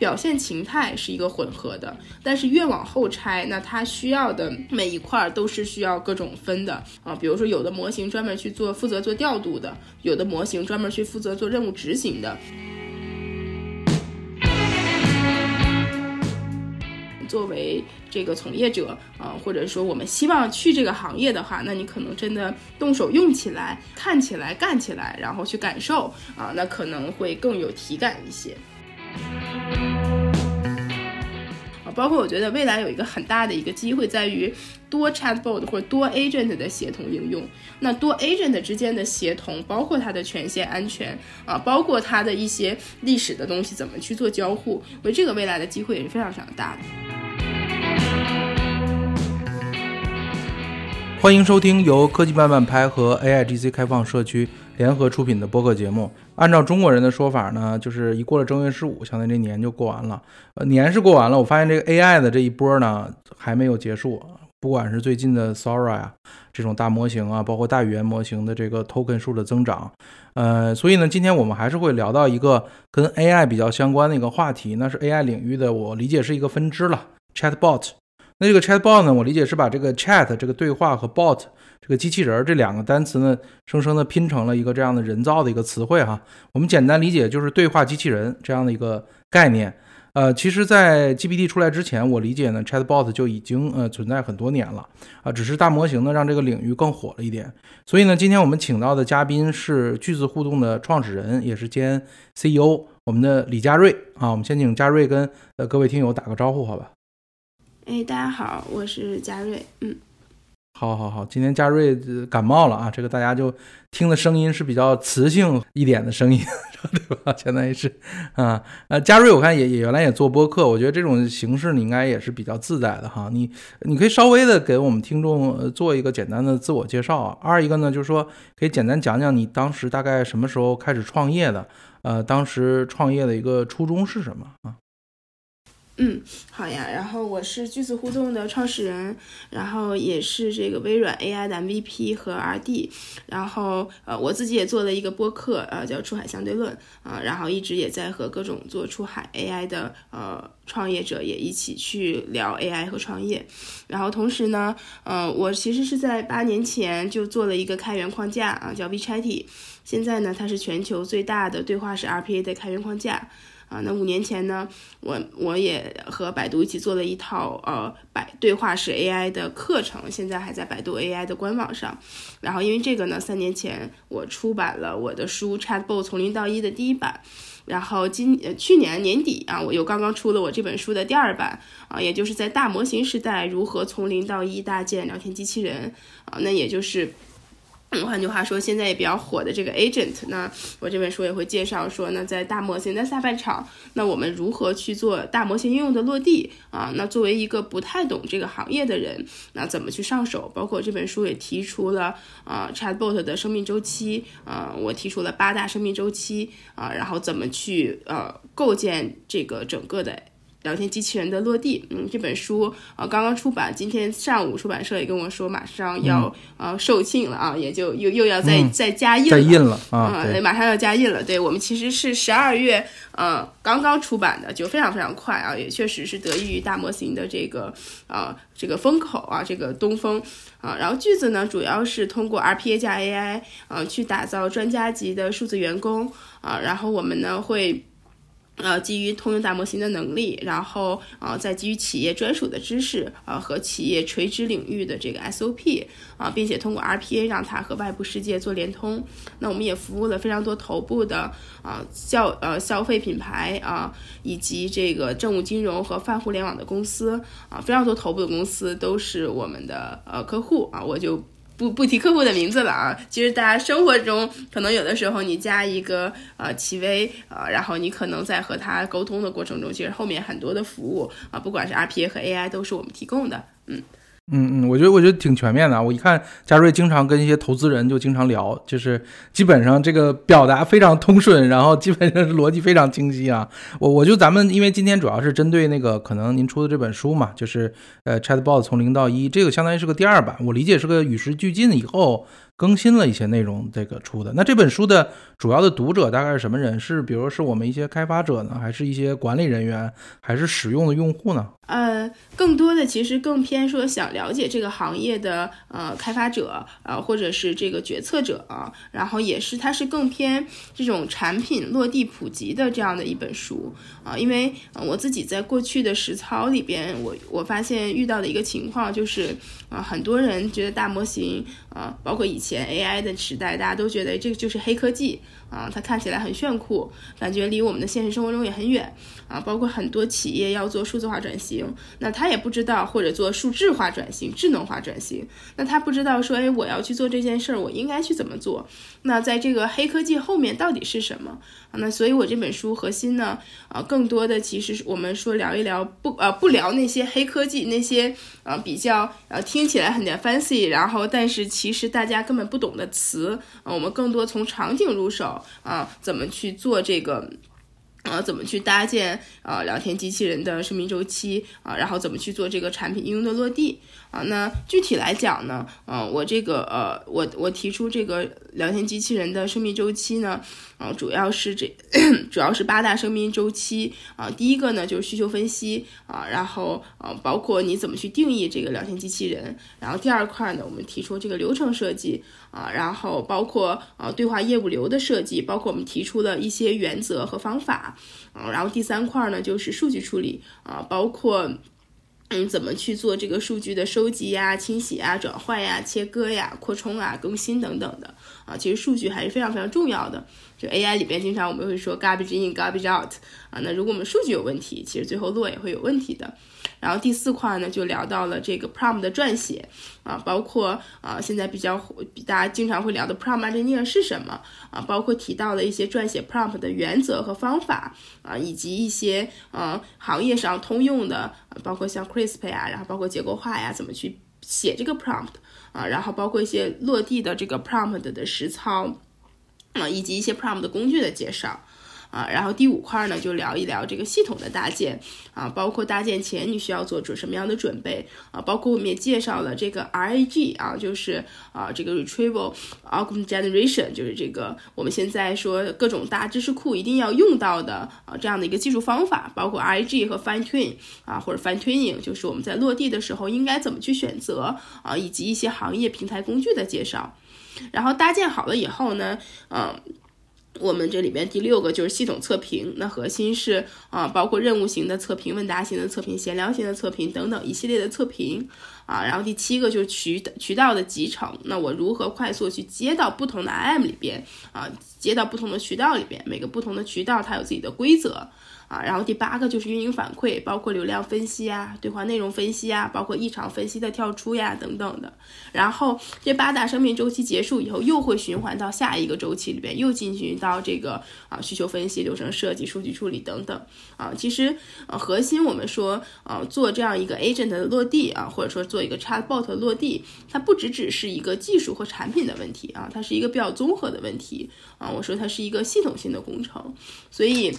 表现形态是一个混合的，但是越往后拆，那它需要的每一块都是需要各种分的啊。比如说，有的模型专门去做负责做调度的，有的模型专门去负责做任务执行的。作为这个从业者啊，或者说我们希望去这个行业的话，那你可能真的动手用起来、看起来、干起来，然后去感受啊，那可能会更有体感一些。包括我觉得未来有一个很大的一个机会在于多 chatbot 或者多 agent 的协同应用。那多 agent 之间的协同，包括它的权限安全啊，包括它的一些历史的东西怎么去做交互，我这个未来的机会也是非常非常大的。欢迎收听由科技慢慢拍和 AIGC 开放社区联合出品的播客节目。按照中国人的说法呢，就是一过了正月十五，相当于这年就过完了。呃，年是过完了，我发现这个 AI 的这一波呢还没有结束。不管是最近的 Sora 呀这种大模型啊，包括大语言模型的这个 token 数的增长，呃，所以呢，今天我们还是会聊到一个跟 AI 比较相关的一个话题，那是 AI 领域的，我理解是一个分支了，Chatbot。那这个 chatbot 呢？我理解是把这个 chat 这个对话和 bot 这个机器人这两个单词呢，生生的拼成了一个这样的人造的一个词汇哈。我们简单理解就是对话机器人这样的一个概念。呃，其实，在 GPT 出来之前，我理解呢，chatbot 就已经呃存在很多年了啊，只是大模型呢让这个领域更火了一点。所以呢，今天我们请到的嘉宾是句子互动的创始人，也是兼 CEO，我们的李佳瑞啊。我们先请佳瑞跟呃各位听友打个招呼，好吧？哎，大家好，我是佳瑞。嗯，好，好，好，今天嘉瑞感冒了啊，这个大家就听的声音是比较磁性一点的声音，对吧？相当于是啊，呃，嘉瑞，我看也也原来也做播客，我觉得这种形式你应该也是比较自在的哈。你你可以稍微的给我们听众做一个简单的自我介绍啊。二一个呢，就是说可以简单讲讲你当时大概什么时候开始创业的，呃，当时创业的一个初衷是什么啊？嗯，好呀。然后我是句子互动的创始人，然后也是这个微软 AI 的 MVP 和 RD。然后呃，我自己也做了一个播客，呃，叫出海相对论啊。然后一直也在和各种做出海 AI 的呃创业者也一起去聊 AI 和创业。然后同时呢，嗯，我其实是在八年前就做了一个开源框架啊，叫 VChatT。现在呢，它是全球最大的对话式 RPA 的开源框架。啊，那五年前呢，我我也和百度一起做了一套呃百对话式 AI 的课程，现在还在百度 AI 的官网上。然后因为这个呢，三年前我出版了我的书《Chatbot 从零到一》的第一版，然后今去年年底啊，我又刚刚出了我这本书的第二版啊，也就是在大模型时代如何从零到一搭建聊天机器人啊，那也就是。嗯换句话说，现在也比较火的这个 agent，那我这本书也会介绍说，那在大模型的下半场，那我们如何去做大模型应用的落地啊？那作为一个不太懂这个行业的人，那怎么去上手？包括这本书也提出了啊，chatbot 的生命周期啊，我提出了八大生命周期啊，然后怎么去呃构建这个整个的。聊天机器人的落地，嗯，这本书啊刚刚出版，今天上午出版社也跟我说马上要呃售罄了啊，也就又又要再再加印再印了啊，马上要加印了。对我们其实是十二月呃刚刚出版的，就非常非常快啊，也确实是得益于大模型的这个啊这个风口啊这个东风啊。然后句子呢主要是通过 RPA 加 AI 啊去打造专家级的数字员工啊，然后我们呢会。呃，基于通用大模型的能力，然后啊，再基于企业专属的知识啊和企业垂直领域的这个 SOP 啊，并且通过 RPA 让它和外部世界做联通。那我们也服务了非常多头部的啊消呃消费品牌啊，以及这个政务金融和泛互联网的公司啊，非常多头部的公司都是我们的呃客户啊，我就。不不提客户的名字了啊，其实大家生活中可能有的时候你加一个呃企微呃，然后你可能在和他沟通的过程中，其实后面很多的服务啊，不管是 RPA 和 AI 都是我们提供的，嗯。嗯嗯，我觉得我觉得挺全面的。我一看嘉瑞经常跟一些投资人就经常聊，就是基本上这个表达非常通顺，然后基本上逻辑非常清晰啊。我我就咱们因为今天主要是针对那个可能您出的这本书嘛，就是呃 Chatbot 从零到一，这个相当于是个第二版，我理解是个与时俱进以后更新了一些内容，这个出的。那这本书的主要的读者大概是什么人？是比如是我们一些开发者呢，还是一些管理人员，还是使用的用户呢？呃，更多的其实更偏说想了解这个行业的呃开发者呃或者是这个决策者啊，然后也是它是更偏这种产品落地普及的这样的一本书啊，因为我自己在过去的实操里边，我我发现遇到的一个情况就是啊，很多人觉得大模型啊，包括以前 AI 的时代，大家都觉得这个就是黑科技。啊，它看起来很炫酷，感觉离我们的现实生活中也很远啊。包括很多企业要做数字化转型，那他也不知道，或者做数字化转型、智能化转型，那他不知道说，哎，我要去做这件事儿，我应该去怎么做？那在这个黑科技后面到底是什么？那所以我这本书核心呢，啊，更多的其实是我们说聊一聊不呃不聊那些黑科技那些呃比较呃听起来很点 fancy，然后但是其实大家根本不懂的词啊，我们更多从场景入手啊，怎么去做这个。呃，怎么去搭建呃聊天机器人的生命周期啊？然后怎么去做这个产品应用的落地啊？那具体来讲呢，呃，我这个呃，我我提出这个聊天机器人的生命周期呢，啊，主要是这 主要是八大生命周期啊。第一个呢就是需求分析啊，然后呃，包括你怎么去定义这个聊天机器人。然后第二块呢，我们提出这个流程设计啊，然后包括呃对话业务流的设计，包括我们提出了一些原则和方法。啊，然后第三块呢就是数据处理啊，包括嗯怎么去做这个数据的收集呀、清洗呀、转换呀、切割呀、扩充啊、更新等等的啊，其实数据还是非常非常重要的。就 AI 里边经常我们会说 garbage in garbage out 啊，那如果我们数据有问题，其实最后落也会有问题的。然后第四块呢，就聊到了这个 prompt 的撰写啊，包括啊现在比较比大家经常会聊的 prompt engineer 是什么啊，包括提到了一些撰写 prompt 的原则和方法啊，以及一些呃行业上通用的，包括像 CRISP 呀，然后包括结构化呀，怎么去写这个 prompt 啊，然后包括一些落地的这个 prompt 的实操啊，以及一些 prompt 的工具的介绍。啊，然后第五块呢，就聊一聊这个系统的搭建啊，包括搭建前你需要做准什么样的准备啊，包括我们也介绍了这个 RAG 啊，就是啊这个 Retrieval Augmented Generation，就是这个我们现在说各种大知识库一定要用到的啊这样的一个技术方法，包括 RAG 和 Fine Tune 啊或者 Fine Tuning，就是我们在落地的时候应该怎么去选择啊，以及一些行业平台工具的介绍，然后搭建好了以后呢，嗯。我们这里边第六个就是系统测评，那核心是啊，包括任务型的测评、问答型的测评、闲聊型的测评等等一系列的测评啊。然后第七个就是渠渠道的集成，那我如何快速去接到不同的 IM 里边啊，接到不同的渠道里边，每个不同的渠道它有自己的规则。啊，然后第八个就是运营反馈，包括流量分析啊、对话内容分析啊，包括异常分析的跳出呀等等的。然后这八大生命周期结束以后，又会循环到下一个周期里边，又进行到这个啊需求分析、流程设计、数据处理等等啊。其实呃核心我们说呃做这样一个 agent 的落地啊，或者说做一个 chatbot 的落地，它不只只是一个技术和产品的问题啊，它是一个比较综合的问题啊。我说它是一个系统性的工程，所以。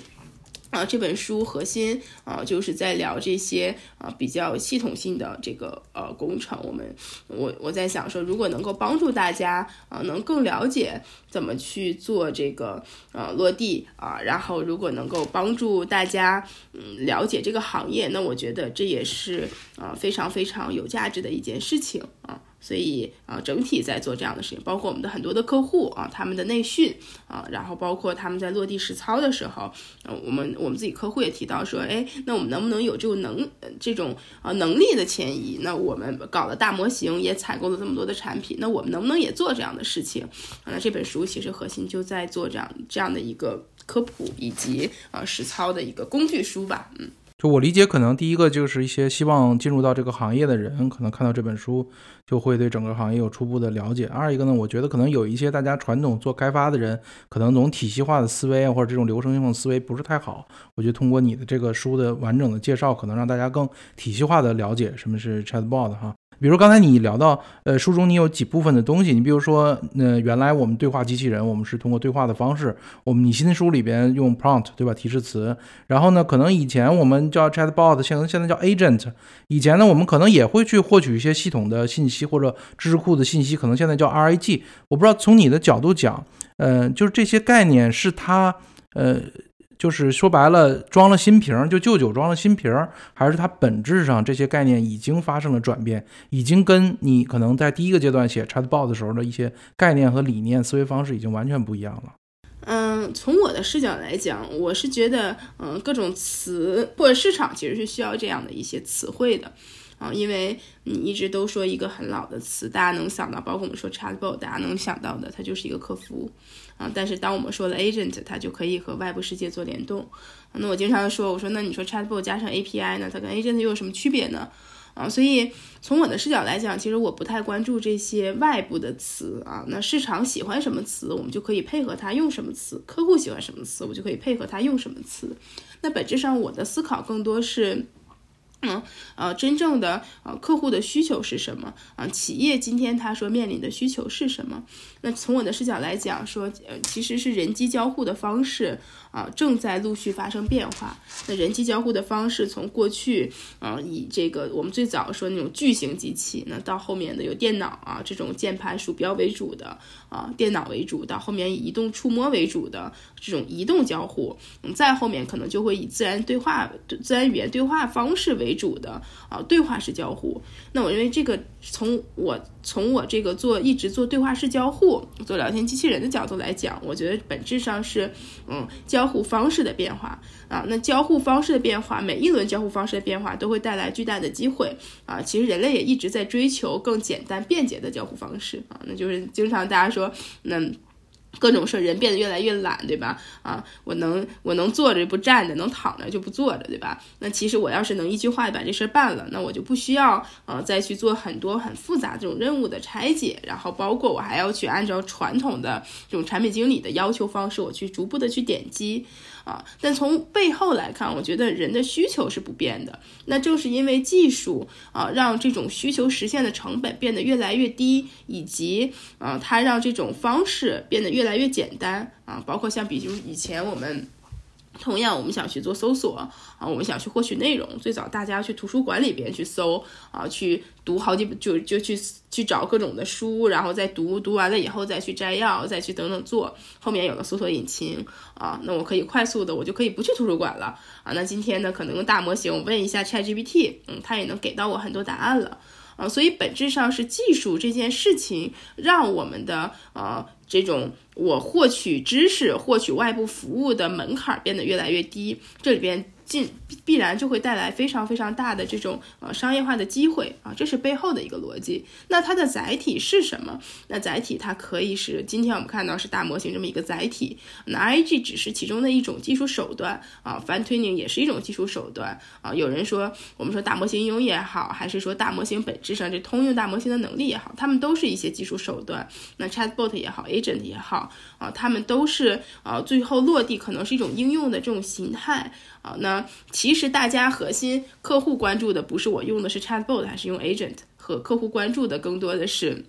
啊，这本书核心啊，就是在聊这些啊比较系统性的这个呃工程。我们我我在想说，如果能够帮助大家啊，能更了解怎么去做这个呃落地啊，然后如果能够帮助大家嗯了解这个行业，那我觉得这也是啊非常非常有价值的一件事情啊。所以啊，整体在做这样的事情，包括我们的很多的客户啊，他们的内训啊，然后包括他们在落地实操的时候，呃，我们我们自己客户也提到说，哎，那我们能不能有这种能这种啊能力的迁移？那我们搞了大模型，也采购了这么多的产品，那我们能不能也做这样的事情？那这本书其实核心就在做这样这样的一个科普以及啊实操的一个工具书吧，嗯。就我理解，可能第一个就是一些希望进入到这个行业的人，可能看到这本书就会对整个行业有初步的了解。二一个呢，我觉得可能有一些大家传统做开发的人，可能总体系化的思维啊，或者这种流程性的思维不是太好。我觉得通过你的这个书的完整的介绍，可能让大家更体系化的了解什么是 Chatbot 哈。比如刚才你聊到，呃，书中你有几部分的东西，你比如说，呃，原来我们对话机器人，我们是通过对话的方式，我们你新书里边用 prompt 对吧，提示词，然后呢，可能以前我们叫 chatbot，现在现在叫 agent，以前呢，我们可能也会去获取一些系统的信息或者知识库的信息，可能现在叫 RAG，我不知道从你的角度讲，呃，就是这些概念是它，呃。就是说白了，装了新瓶儿，就旧酒装了新瓶儿，还是它本质上这些概念已经发生了转变，已经跟你可能在第一个阶段写 Chatbot 的时候的一些概念和理念、思维方式已经完全不一样了。嗯，从我的视角来讲，我是觉得，嗯，各种词或者市场其实是需要这样的一些词汇的。啊，因为你一直都说一个很老的词，大家能想到，包括我们说 chatbot，大家能想到的，它就是一个客服啊。但是当我们说了 agent，它就可以和外部世界做联动。那我经常说，我说那你说 chatbot 加上 API 呢，它跟 agent 又有什么区别呢？啊，所以从我的视角来讲，其实我不太关注这些外部的词啊。那市场喜欢什么词，我们就可以配合它用什么词；客户喜欢什么词，我就可以配合它用什么词。那本质上我的思考更多是。嗯，呃，真正的呃客户的需求是什么啊？企业今天他说面临的需求是什么？那从我的视角来讲，说呃其实是人机交互的方式啊正在陆续发生变化。那人机交互的方式从过去啊以这个我们最早说那种巨型机器，那到后面的有电脑啊这种键盘鼠标为主的啊电脑为主，到后面以移动触摸为主的这种移动交互，再后面可能就会以自然对话、自然语言对话方式。为主的啊，对话式交互。那我认为这个从我从我这个做一直做对话式交互、做聊天机器人的角度来讲，我觉得本质上是嗯交互方式的变化啊。那交互方式的变化，每一轮交互方式的变化都会带来巨大的机会啊。其实人类也一直在追求更简单便捷的交互方式啊。那就是经常大家说那。各种事儿，人变得越来越懒，对吧？啊，我能我能坐着不站着，能躺着就不坐着，对吧？那其实我要是能一句话把这事儿办了，那我就不需要呃再去做很多很复杂这种任务的拆解，然后包括我还要去按照传统的这种产品经理的要求方式，我去逐步的去点击。啊，但从背后来看，我觉得人的需求是不变的。那正是因为技术啊，让这种需求实现的成本变得越来越低，以及啊，它让这种方式变得越来越简单啊。包括像比如以前我们。同样，我们想去做搜索啊，我们想去获取内容。最早大家去图书馆里边去搜啊，去读好几本，就就去去找各种的书，然后再读，读完了以后再去摘要，再去等等做。后面有了搜索引擎啊，那我可以快速的，我就可以不去图书馆了啊。那今天呢，可能用大模型，我问一下 ChatGPT，嗯，它也能给到我很多答案了啊。所以本质上是技术这件事情让我们的呃。这种我获取知识、获取外部服务的门槛变得越来越低，这里边。进必然就会带来非常非常大的这种呃商业化的机会啊，这是背后的一个逻辑。那它的载体是什么？那载体它可以是今天我们看到是大模型这么一个载体，那 I G 只是其中的一种技术手段啊，Fine Tuning 也是一种技术手段啊。有人说我们说大模型应用也好，还是说大模型本质上这通用大模型的能力也好，它们都是一些技术手段。那 Chatbot 也好，Agent 也好啊，它们都是啊最后落地可能是一种应用的这种形态。好，那其实大家核心客户关注的不是我用的是 Chatbot 还是用 Agent，和客户关注的更多的是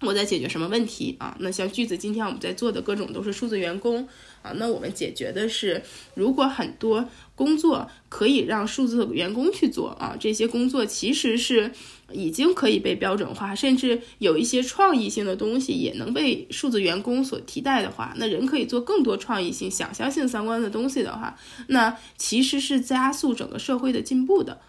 我在解决什么问题啊？那像句子今天我们在做的各种都是数字员工。啊，那我们解决的是，如果很多工作可以让数字员工去做啊，这些工作其实是已经可以被标准化，甚至有一些创意性的东西也能被数字员工所替代的话，那人可以做更多创意性、想象性相关的东西的话，那其实是加速整个社会的进步的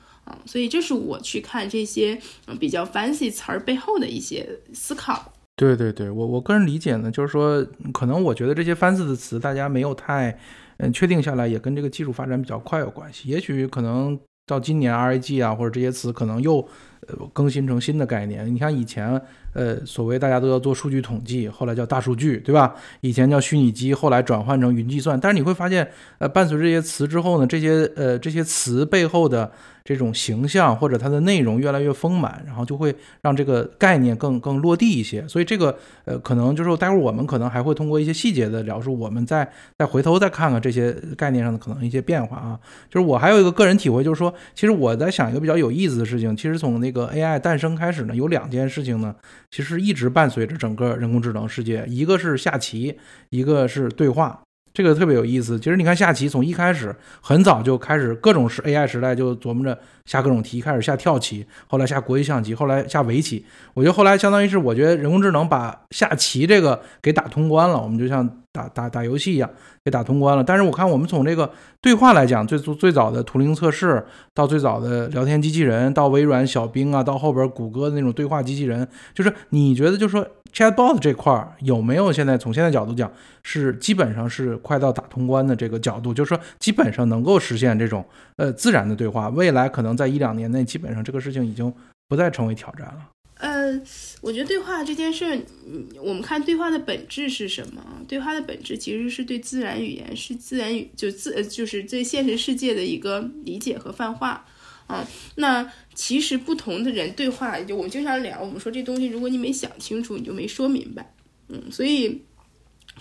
所以这是我去看这些比较 fancy 词儿背后的一些思考。对对对，我我个人理解呢，就是说，可能我觉得这些 fancy 的词，大家没有太嗯确定下来，也跟这个技术发展比较快有关系。也许可能到今年 RAG 啊，或者这些词可能又呃更新成新的概念。你看以前呃所谓大家都要做数据统计，后来叫大数据，对吧？以前叫虚拟机，后来转换成云计算。但是你会发现，呃，伴随这些词之后呢，这些呃这些词背后的。这种形象或者它的内容越来越丰满，然后就会让这个概念更更落地一些。所以这个呃，可能就是待会儿我们可能还会通过一些细节的描述，我们再再回头再看看这些概念上的可能一些变化啊。就是我还有一个个人体会，就是说，其实我在想一个比较有意思的事情。其实从那那个 AI 诞生开始呢，有两件事情呢，其实一直伴随着整个人工智能世界，一个是下棋，一个是对话。这个特别有意思。其实你看下棋，从一开始很早就开始各种是 AI 时代就琢磨着下各种题，开始下跳棋，后来下国际象棋，后来下围棋。我觉得后来相当于是，我觉得人工智能把下棋这个给打通关了。我们就像打打打游戏一样，给打通关了。但是我看我们从这个对话来讲，最最早的图灵测试，到最早的聊天机器人，到微软小冰啊，到后边谷歌的那种对话机器人，就是你觉得，就是说。Chatbot 这块儿有没有现在从现在角度讲是基本上是快到打通关的这个角度，就是说基本上能够实现这种呃自然的对话，未来可能在一两年内基本上这个事情已经不再成为挑战了。呃，我觉得对话这件事儿，我们看对话的本质是什么？对话的本质其实是对自然语言是自然语就自就是对现实世界的一个理解和泛化。啊，那其实不同的人对话，就我们经常聊，我们说这东西，如果你没想清楚，你就没说明白。嗯，所以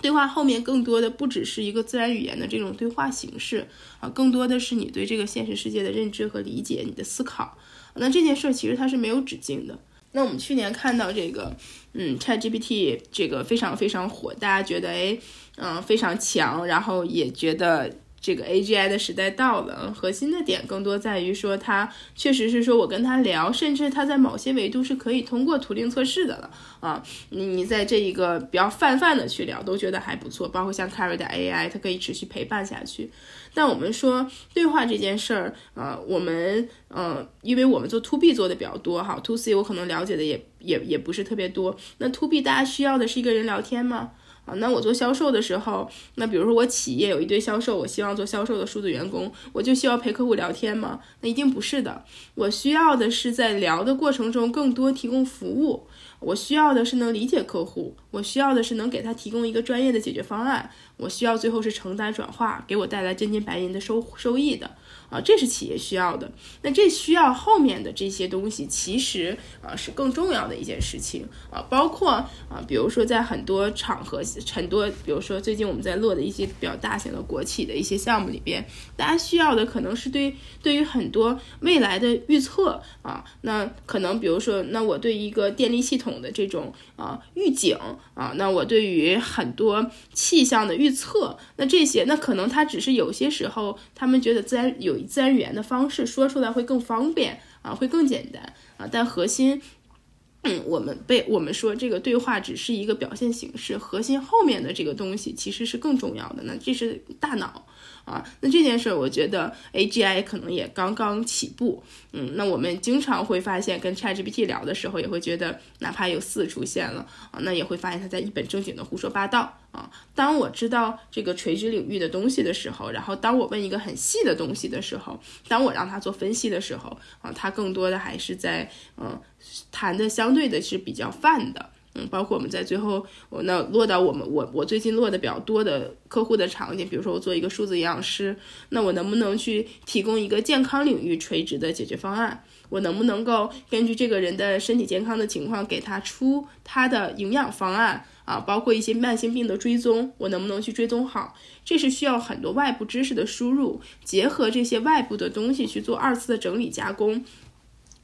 对话后面更多的不只是一个自然语言的这种对话形式啊，更多的是你对这个现实世界的认知和理解，你的思考。那这件事其实它是没有止境的。那我们去年看到这个，嗯，ChatGPT 这个非常非常火，大家觉得哎，嗯，非常强，然后也觉得。这个 AGI 的时代到了，核心的点更多在于说，它确实是说我跟他聊，甚至他在某些维度是可以通过图灵测试的了啊。你你在这一个比较泛泛的去聊，都觉得还不错。包括像 Carry 的 AI，它可以持续陪伴下去。但我们说对话这件事儿，呃，我们呃，因为我们做 To B 做的比较多哈，To C 我可能了解的也也也不是特别多。那 To B 大家需要的是一个人聊天吗？啊，那我做销售的时候，那比如说我企业有一堆销售，我希望做销售的数字员工，我就需要陪客户聊天吗？那一定不是的，我需要的是在聊的过程中更多提供服务，我需要的是能理解客户，我需要的是能给他提供一个专业的解决方案，我需要最后是承担转化，给我带来真金白银的收收益的。啊，这是企业需要的。那这需要后面的这些东西，其实啊是更重要的一件事情啊。包括啊，比如说在很多场合，很多比如说最近我们在落的一些比较大型的国企的一些项目里边，大家需要的可能是对对于很多未来的预测啊。那可能比如说，那我对一个电力系统的这种啊预警啊，那我对于很多气象的预测，那这些那可能它只是有些时候他们觉得自然有。自然语言的方式说出来会更方便啊，会更简单啊，但核心，嗯，我们被我们说这个对话只是一个表现形式，核心后面的这个东西其实是更重要的。那这是大脑。啊，那这件事儿，我觉得 AGI 可能也刚刚起步。嗯，那我们经常会发现，跟 ChatGPT 聊的时候，也会觉得，哪怕有四出现了啊，那也会发现他在一本正经的胡说八道啊。当我知道这个垂直领域的东西的时候，然后当我问一个很细的东西的时候，当我让他做分析的时候啊，他更多的还是在嗯谈的相对的是比较泛的。嗯，包括我们在最后，我那落到我们我我最近落的比较多的客户的场景，比如说我做一个数字营养师，那我能不能去提供一个健康领域垂直的解决方案？我能不能够根据这个人的身体健康的情况，给他出他的营养方案啊？包括一些慢性病的追踪，我能不能去追踪好？这是需要很多外部知识的输入，结合这些外部的东西去做二次的整理加工。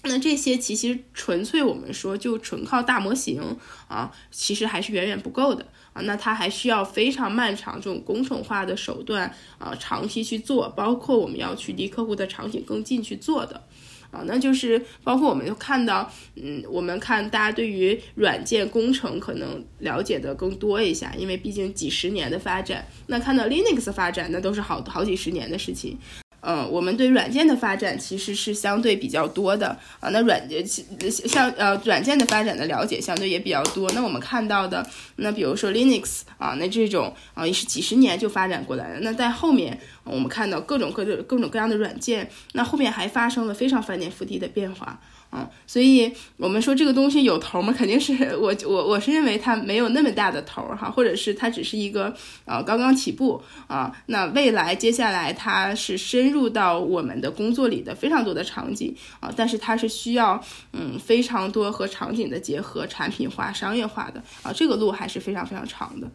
那这些其实纯粹我们说就纯靠大模型啊，其实还是远远不够的啊。那它还需要非常漫长这种工程化的手段啊，长期去做，包括我们要去离客户的场景更近去做的啊。那就是包括我们看到，嗯，我们看大家对于软件工程可能了解的更多一下，因为毕竟几十年的发展，那看到 Linux 发展，那都是好好几十年的事情。嗯，我们对软件的发展其实是相对比较多的啊。那软件像呃软件的发展的了解相对也比较多。那我们看到的，那比如说 Linux 啊，那这种啊也是几十年就发展过来的。那在后面我们看到各种各种各种各样的软件，那后面还发生了非常翻天覆地的变化。嗯，所以我们说这个东西有头吗？肯定是我我我是认为它没有那么大的头儿哈，或者是它只是一个呃刚刚起步啊。那未来接下来它是深入到我们的工作里的非常多的场景啊，但是它是需要嗯非常多和场景的结合、产品化、商业化的啊，这个路还是非常非常长的。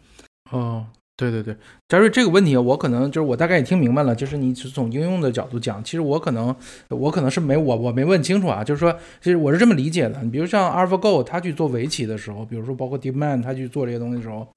哦，对对对，嘉瑞这个问题，我可能就是我大概也听明白了，就是你是从应用的角度讲，其实我可能我可能是没我我没问清楚啊，就是说，其实我是这么理解的。你比如像 AlphaGo，它去做围棋的时候，比如说包括 DeepMind，它去做这些东西的时候，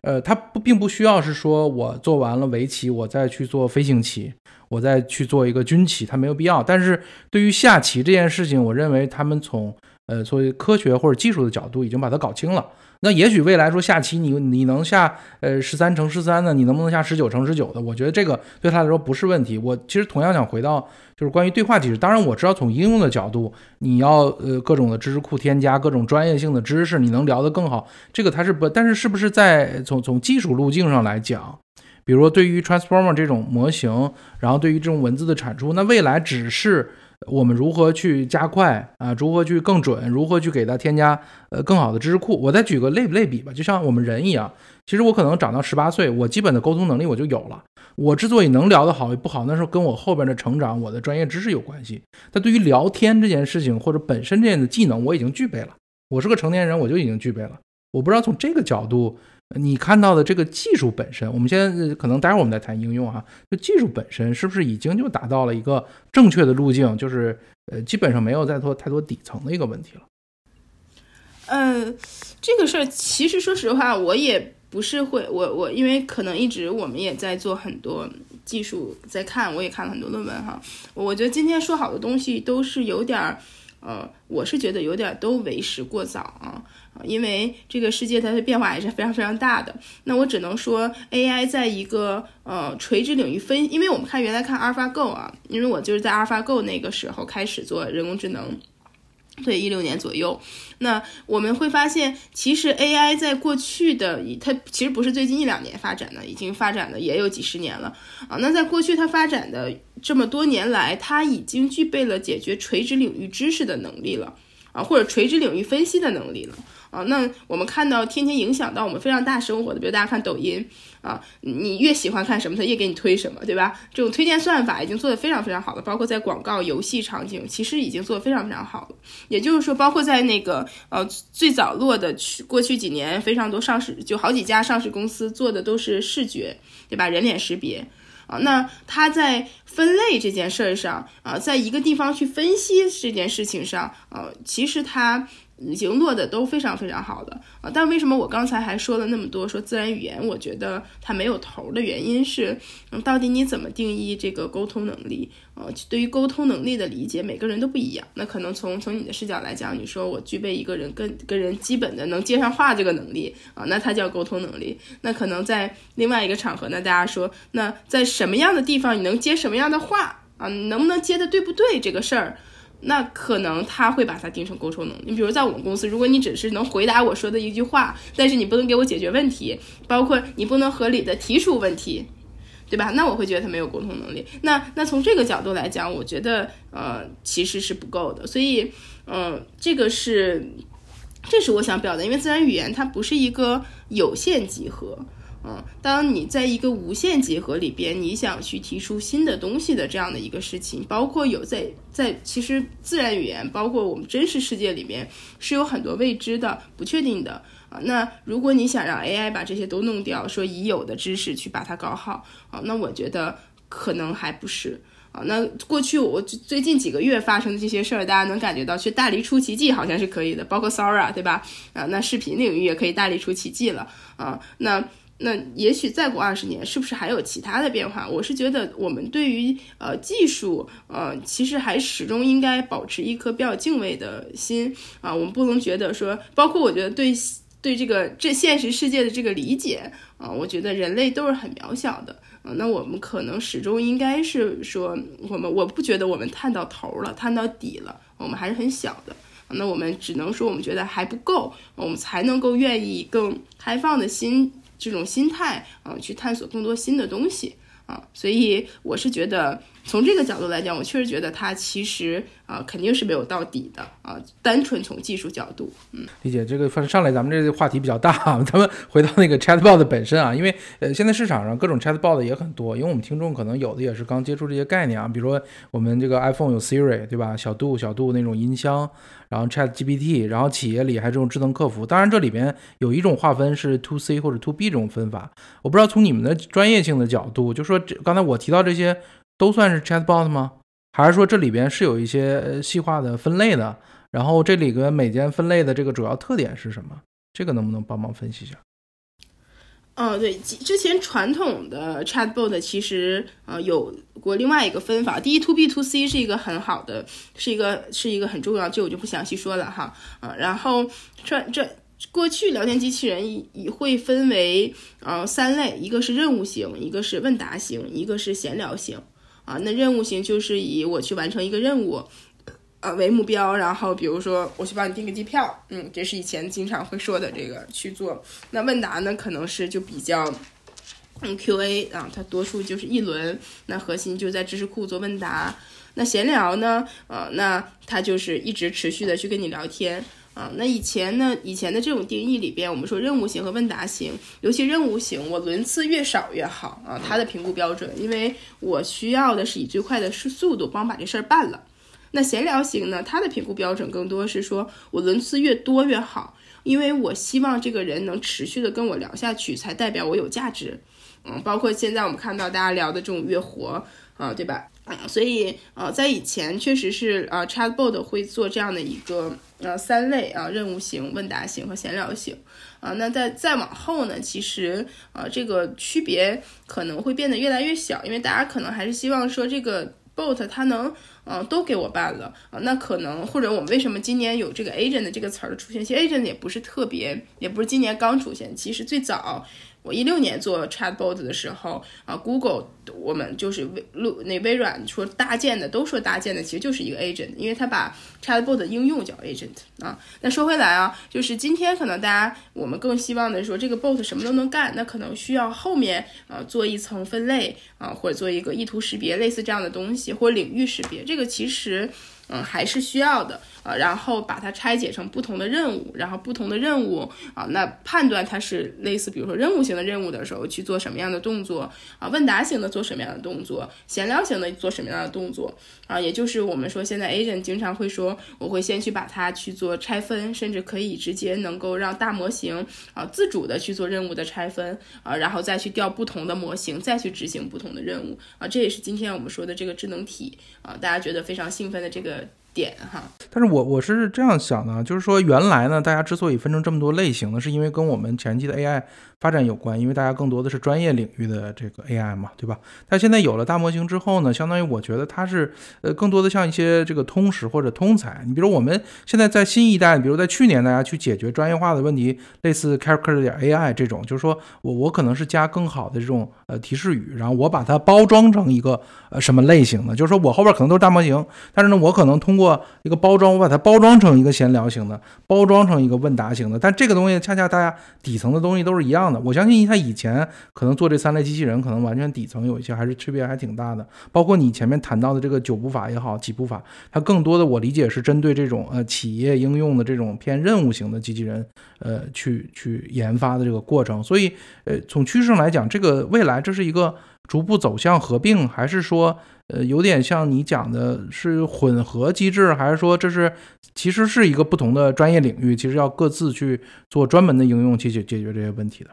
呃，它不并不需要是说我做完了围棋，我再去做飞行棋，我再去做一个军棋，它没有必要。但是对于下棋这件事情，我认为他们从呃作为科学或者技术的角度已经把它搞清了。那也许未来说下棋，你你能下呃十三乘十三的，你能不能下十九乘十九的？我觉得这个对他来说不是问题。我其实同样想回到就是关于对话机制。当然我知道从应用的角度，你要呃各种的知识库添加各种专业性的知识，你能聊得更好。这个它是不，但是是不是在从从技术路径上来讲，比如说对于 transformer 这种模型，然后对于这种文字的产出，那未来只是。我们如何去加快啊？如何去更准？如何去给它添加呃更好的知识库？我再举个类类比吧，就像我们人一样，其实我可能长到十八岁，我基本的沟通能力我就有了。我之所以能聊得好与不好，那是跟我后边的成长、我的专业知识有关系。但对于聊天这件事情或者本身这样的技能，我已经具备了。我是个成年人，我就已经具备了。我不知道从这个角度。你看到的这个技术本身，我们现在可能待会儿我们再谈应用哈。就技术本身是不是已经就达到了一个正确的路径？就是呃，基本上没有再做太多底层的一个问题了。嗯，这个事儿其实说实话，我也不是会我我因为可能一直我们也在做很多技术在看，我也看了很多论文哈。我觉得今天说好的东西都是有点儿呃，我是觉得有点都为时过早啊。因为这个世界它的变化也是非常非常大的，那我只能说 AI 在一个呃垂直领域分，因为我们看原来看 AlphaGo 啊，因为我就是在 AlphaGo 那个时候开始做人工智能，对，一六年左右，那我们会发现，其实 AI 在过去的它其实不是最近一两年发展的，已经发展的也有几十年了啊。那在过去它发展的这么多年来，它已经具备了解决垂直领域知识的能力了啊，或者垂直领域分析的能力呢。啊，那我们看到天天影响到我们非常大生活的，比如大家看抖音啊，你越喜欢看什么，它越给你推什么，对吧？这种推荐算法已经做得非常非常好了，包括在广告、游戏场景，其实已经做得非常非常好了。也就是说，包括在那个呃最早落的去过去几年，非常多上市就好几家上市公司做的都是视觉，对吧？人脸识别啊，那他在分类这件事儿上啊，在一个地方去分析这件事情上，呃，其实他。已经落的都非常非常好的啊，但为什么我刚才还说了那么多说自然语言？我觉得它没有头的原因是，嗯，到底你怎么定义这个沟通能力？呃，对于沟通能力的理解，每个人都不一样。那可能从从你的视角来讲，你说我具备一个人跟跟人基本的能接上话这个能力啊，那它叫沟通能力。那可能在另外一个场合呢，大家说，那在什么样的地方你能接什么样的话啊？能不能接的对不对这个事儿？那可能他会把它定成沟通能力。你比如在我们公司，如果你只是能回答我说的一句话，但是你不能给我解决问题，包括你不能合理的提出问题，对吧？那我会觉得他没有沟通能力。那那从这个角度来讲，我觉得呃其实是不够的。所以嗯，这个是这是我想表达，因为自然语言它不是一个有限集合。嗯，当你在一个无限结合里边，你想去提出新的东西的这样的一个事情，包括有在在其实自然语言，包括我们真实世界里面是有很多未知的、不确定的啊。那如果你想让 AI 把这些都弄掉，说已有的知识去把它搞好啊，那我觉得可能还不是啊。那过去我最近几个月发生的这些事儿，大家能感觉到去大力出奇迹好像是可以的，包括 Sora 对吧？啊，那视频领域也可以大力出奇迹了啊。那那也许再过二十年，是不是还有其他的变化？我是觉得，我们对于呃技术，呃，其实还始终应该保持一颗比较敬畏的心啊。我们不能觉得说，包括我觉得对对这个这现实世界的这个理解啊，我觉得人类都是很渺小的。那我们可能始终应该是说，我们我不觉得我们探到头了，探到底了，我们还是很小的。那我们只能说，我们觉得还不够，我们才能够愿意更开放的心。这种心态啊，去探索更多新的东西。啊，所以我是觉得从这个角度来讲，我确实觉得它其实啊肯定是没有到底的啊。单纯从技术角度，嗯，理解这个。反正上来咱们这个话题比较大，咱们 回到那个 Chatbot 本身啊，因为呃现在市场上各种 Chatbot 也很多，因为我们听众可能有的也是刚接触这些概念啊，比如说我们这个 iPhone 有 Siri 对吧？小度小度那种音箱，然后 ChatGPT，然后企业里还这种智能客服。当然这里边有一种划分是 To C 或者 To B 这种分法，我不知道从你们的专业性的角度，就说这刚才我提到这些。都算是 chatbot 吗？还是说这里边是有一些细化的分类的？然后这里边每间分类的这个主要特点是什么？这个能不能帮忙分析一下？哦，对，之前传统的 chatbot 其实呃有过另外一个分法。第一，to B to C 是一个很好的，是一个是一个很重要，这我就不详细说了哈。啊，然后这这过去聊天机器人也会分为呃三类，一个是任务型，一个是问答型，一个是闲聊型。啊，那任务型就是以我去完成一个任务，呃为目标，然后比如说我去帮你订个机票，嗯，这是以前经常会说的这个去做。那问答呢，可能是就比较，嗯，Q&A 啊，它多数就是一轮，那核心就在知识库做问答。那闲聊呢，呃，那它就是一直持续的去跟你聊天。啊，那以前呢？以前的这种定义里边，我们说任务型和问答型，尤其任务型，我轮次越少越好啊。它的评估标准，因为我需要的是以最快的速速度帮我把这事儿办了。那闲聊型呢？它的评估标准更多是说我轮次越多越好，因为我希望这个人能持续的跟我聊下去，才代表我有价值。嗯，包括现在我们看到大家聊的这种越活啊，对吧？啊，所以呃，在以前确实是呃，Chatbot 会做这样的一个。呃，三类啊，任务型、问答型和闲聊型啊。那在再往后呢，其实啊，这个区别可能会变得越来越小，因为大家可能还是希望说这个 bot 它能嗯都给我办了啊。那可能或者我们为什么今年有这个 agent 这个词儿的出现？其实 agent 也不是特别，也不是今年刚出现，其实最早。我一六年做 Chatbot 的时候啊，Google 我们就是微录那微软说搭建的，都说搭建的其实就是一个 agent，因为它把 Chatbot 的应用叫 agent 啊。那说回来啊，就是今天可能大家我们更希望的说这个 bot 什么都能干，那可能需要后面啊做一层分类啊，或者做一个意图识别，类似这样的东西，或领域识别，这个其实。嗯，还是需要的，然后把它拆解成不同的任务，然后不同的任务啊，那判断它是类似，比如说任务型的任务的时候去做什么样的动作啊，问答型的做什么样的动作，闲聊型的做什么样的动作啊，也就是我们说现在 agent 经常会说，我会先去把它去做拆分，甚至可以直接能够让大模型啊自主的去做任务的拆分啊，然后再去调不同的模型，再去执行不同的任务啊，这也是今天我们说的这个智能体啊，大家觉得非常兴奋的这个。点哈，但是我我是这样想的，就是说原来呢，大家之所以分成这么多类型呢，是因为跟我们前期的 AI。发展有关，因为大家更多的是专业领域的这个 AI 嘛，对吧？但现在有了大模型之后呢，相当于我觉得它是呃更多的像一些这个通识或者通才。你比如我们现在在新一代，比如在去年大家去解决专业化的问题，类似 Character 点 AI 这种，就是说我我可能是加更好的这种呃提示语，然后我把它包装成一个呃什么类型的，就是说我后边可能都是大模型，但是呢我可能通过一个包装，我把它包装成一个闲聊型的，包装成一个问答型的，但这个东西恰恰大家底层的东西都是一样。我相信他以前可能做这三类机器人，可能完全底层有一些还是区别还挺大的。包括你前面谈到的这个九步法也好，几步法，它更多的我理解是针对这种呃企业应用的这种偏任务型的机器人，呃去去研发的这个过程。所以呃从趋势上来讲，这个未来这是一个逐步走向合并，还是说呃有点像你讲的是混合机制，还是说这是其实是一个不同的专业领域，其实要各自去做专门的应用去解解决这些问题的。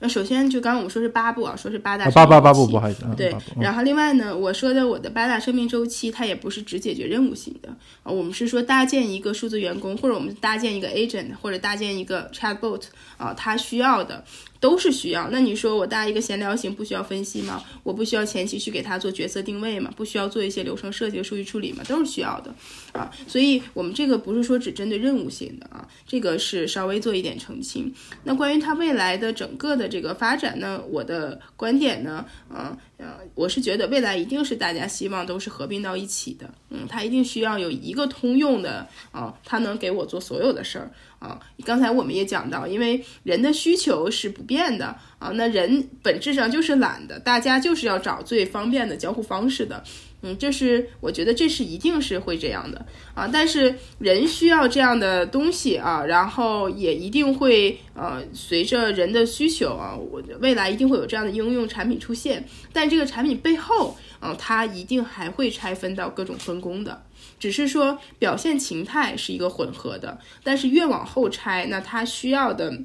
那首先就刚刚我们说是八步啊，说是八大八八八步，不好意思。对，然后另外呢，我说的我的八大生命周期，它也不是只解决任务型的啊，我们是说搭建一个数字员工，或者我们搭建一个 agent，或者搭建一个 chatbot 啊，它需要的。都是需要。那你说我搭一个闲聊型不需要分析吗？我不需要前期去给他做角色定位吗？不需要做一些流程设计和、数据处理吗？都是需要的啊。所以，我们这个不是说只针对任务型的啊，这个是稍微做一点澄清。那关于他未来的整个的这个发展呢，我的观点呢，嗯呃，我是觉得未来一定是大家希望都是合并到一起的。嗯，它一定需要有一个通用的啊，它能给我做所有的事儿啊。刚才我们也讲到，因为人的需求是不。变的啊。那人本质上就是懒的，大家就是要找最方便的交互方式的。嗯，这是我觉得这是一定是会这样的啊。但是人需要这样的东西啊，然后也一定会呃随着人的需求啊，我未来一定会有这样的应用产品出现。但这个产品背后啊，它一定还会拆分到各种分工的。只是说表现形态是一个混合的，但是越往后拆，那它需要的。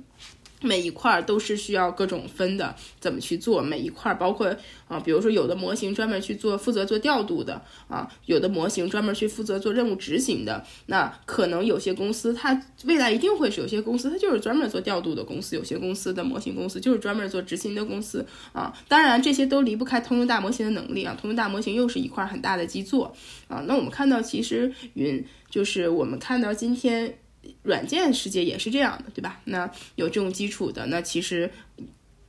每一块都是需要各种分的，怎么去做？每一块包括啊，比如说有的模型专门去做负责做调度的啊，有的模型专门去负责做任务执行的。那可能有些公司它未来一定会是有些公司它就是专门做调度的公司，有些公司的模型公司就是专门做执行的公司啊。当然这些都离不开通用大模型的能力啊，通用大模型又是一块很大的基座啊。那我们看到其实云就是我们看到今天。软件世界也是这样的，对吧？那有这种基础的，那其实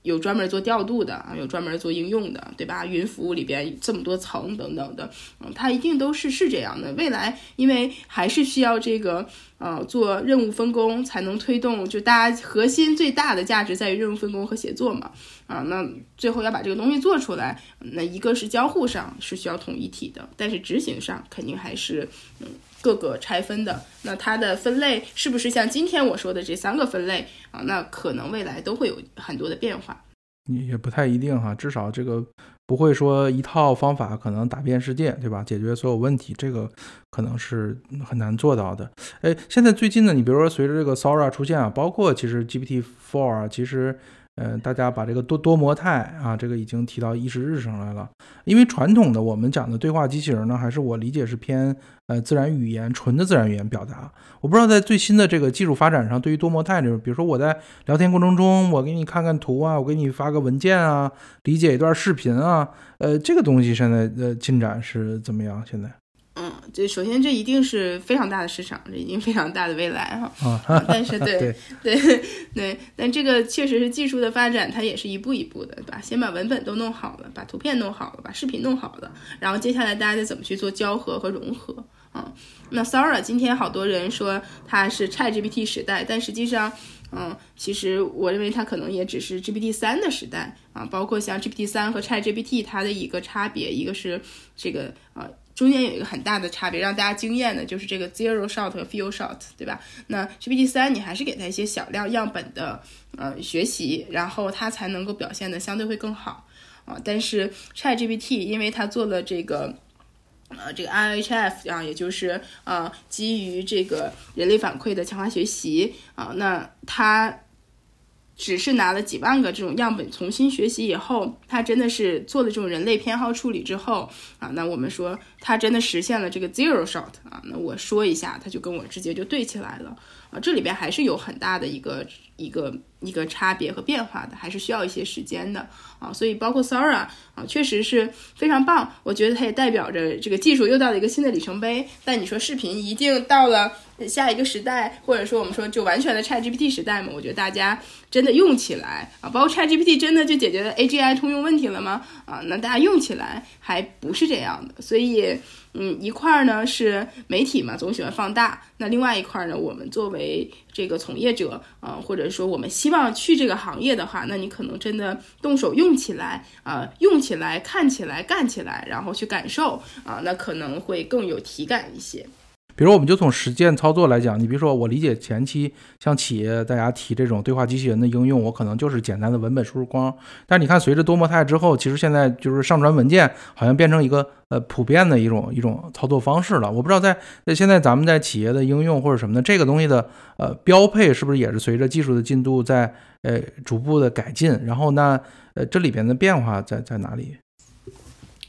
有专门做调度的啊，有专门做应用的，对吧？云服务里边这么多层等等的，嗯，它一定都是是这样的。未来因为还是需要这个呃做任务分工才能推动，就大家核心最大的价值在于任务分工和协作嘛，啊，那最后要把这个东西做出来，那一个是交互上是需要统一体的，但是执行上肯定还是嗯。各个拆分的，那它的分类是不是像今天我说的这三个分类啊？那可能未来都会有很多的变化，也也不太一定哈。至少这个不会说一套方法可能打遍世界，对吧？解决所有问题，这个可能是很难做到的。哎，现在最近呢，你比如说随着这个 Sora 出现啊，包括其实 GPT Four 啊，其实。嗯，大家把这个多多模态啊，这个已经提到议事日上来了。因为传统的我们讲的对话机器人呢，还是我理解是偏呃自然语言、纯的自然语言表达。我不知道在最新的这个技术发展上，对于多模态这种，比如说我在聊天过程中，我给你看看图啊，我给你发个文件啊，理解一段视频啊，呃，这个东西现在的进展是怎么样？现在？嗯，这首先这一定是非常大的市场，这已经非常大的未来哈。啊但是 对对对，但这个确实是技术的发展，它也是一步一步的，对吧？先把文本都弄好了，把图片弄好了，把视频弄好了，然后接下来大家再怎么去做交合和融合啊？那 Sora 今天好多人说它是 ChatGPT 时代，但实际上，嗯，其实我认为它可能也只是 GPT 三的时代啊。包括像 GPT 三和 ChatGPT 它的一个差别，一个是这个啊。中间有一个很大的差别，让大家惊艳的就是这个 zero shot 和 few shot，对吧？那 GPT 三你还是给它一些小量样本的呃学习，然后它才能够表现的相对会更好啊。但是 ChatGPT 因为它做了这个呃这个 RHF 啊，也就是呃基于这个人类反馈的强化学习啊，那它。只是拿了几万个这种样本重新学习以后，他真的是做了这种人类偏好处理之后啊，那我们说他真的实现了这个 zero shot 啊，那我说一下，他就跟我直接就对起来了。啊，这里边还是有很大的一个一个一个差别和变化的，还是需要一些时间的。啊，所以包括 Sora 啊，确实是非常棒，我觉得它也代表着这个技术又到了一个新的里程碑。但你说视频一定到了？下一个时代，或者说我们说就完全的 ChatGPT 时代嘛，我觉得大家真的用起来啊，包括 ChatGPT 真的就解决了 AGI 通用问题了吗？啊，那大家用起来还不是这样的。所以，嗯，一块儿呢是媒体嘛，总喜欢放大；那另外一块儿呢，我们作为这个从业者啊，或者说我们希望去这个行业的话，那你可能真的动手用起来啊，用起来、看起来、干起来，然后去感受啊，那可能会更有体感一些。比如，我们就从实践操作来讲，你比如说，我理解前期像企业大家提这种对话机器人的应用，我可能就是简单的文本输入框。但你看，随着多模态之后，其实现在就是上传文件，好像变成一个呃普遍的一种一种操作方式了。我不知道在在现在咱们在企业的应用或者什么的这个东西的呃标配，是不是也是随着技术的进度在呃逐步的改进？然后那呃这里边的变化在在哪里？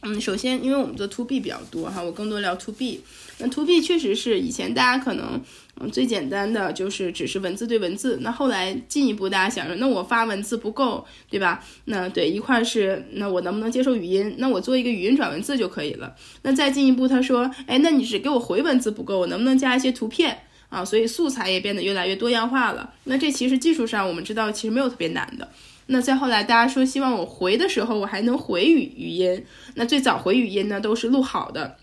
嗯，首先，因为我们做 to B 比较多哈，我更多聊 to B。那 to B 确实是以前大家可能嗯最简单的就是只是文字对文字，那后来进一步大家想着，那我发文字不够，对吧？那对一块是那我能不能接受语音？那我做一个语音转文字就可以了。那再进一步，他说，哎，那你只给我回文字不够，我能不能加一些图片啊？所以素材也变得越来越多样化了。那这其实技术上我们知道其实没有特别难的。那再后来，大家说希望我回的时候，我还能回语语音。那最早回语音呢，都是录好的，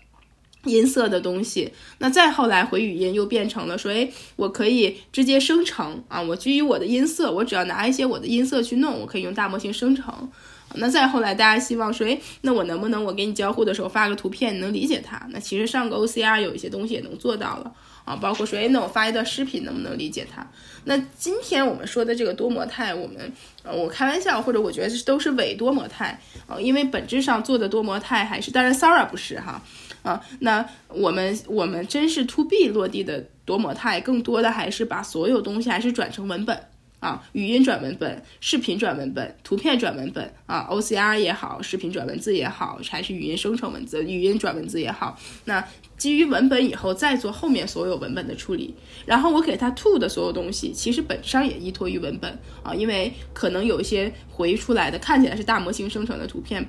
音色的东西，那再后来回语音又变成了说，哎，我可以直接生成啊，我基于我的音色，我只要拿一些我的音色去弄，我可以用大模型生成。那再后来，大家希望说，哎，那我能不能我给你交互的时候发个图片，你能理解它？那其实上个 OCR 有一些东西也能做到了啊，包括说，哎，那我发一段视频能不能理解它？那今天我们说的这个多模态，我们呃，我开玩笑或者我觉得都是伪多模态啊，因为本质上做的多模态还是，当然 Sara 不是哈。啊，那我们我们真是 to B 落地的多模态，更多的还是把所有东西还是转成文本啊，语音转文本，视频转文本，图片转文本啊，OCR 也好，视频转文字也好，还是语音生成文字，语音转文字也好，那基于文本以后再做后面所有文本的处理，然后我给它 to 的所有东西，其实本质上也依托于文本啊，因为可能有一些回出来的看起来是大模型生成的图片。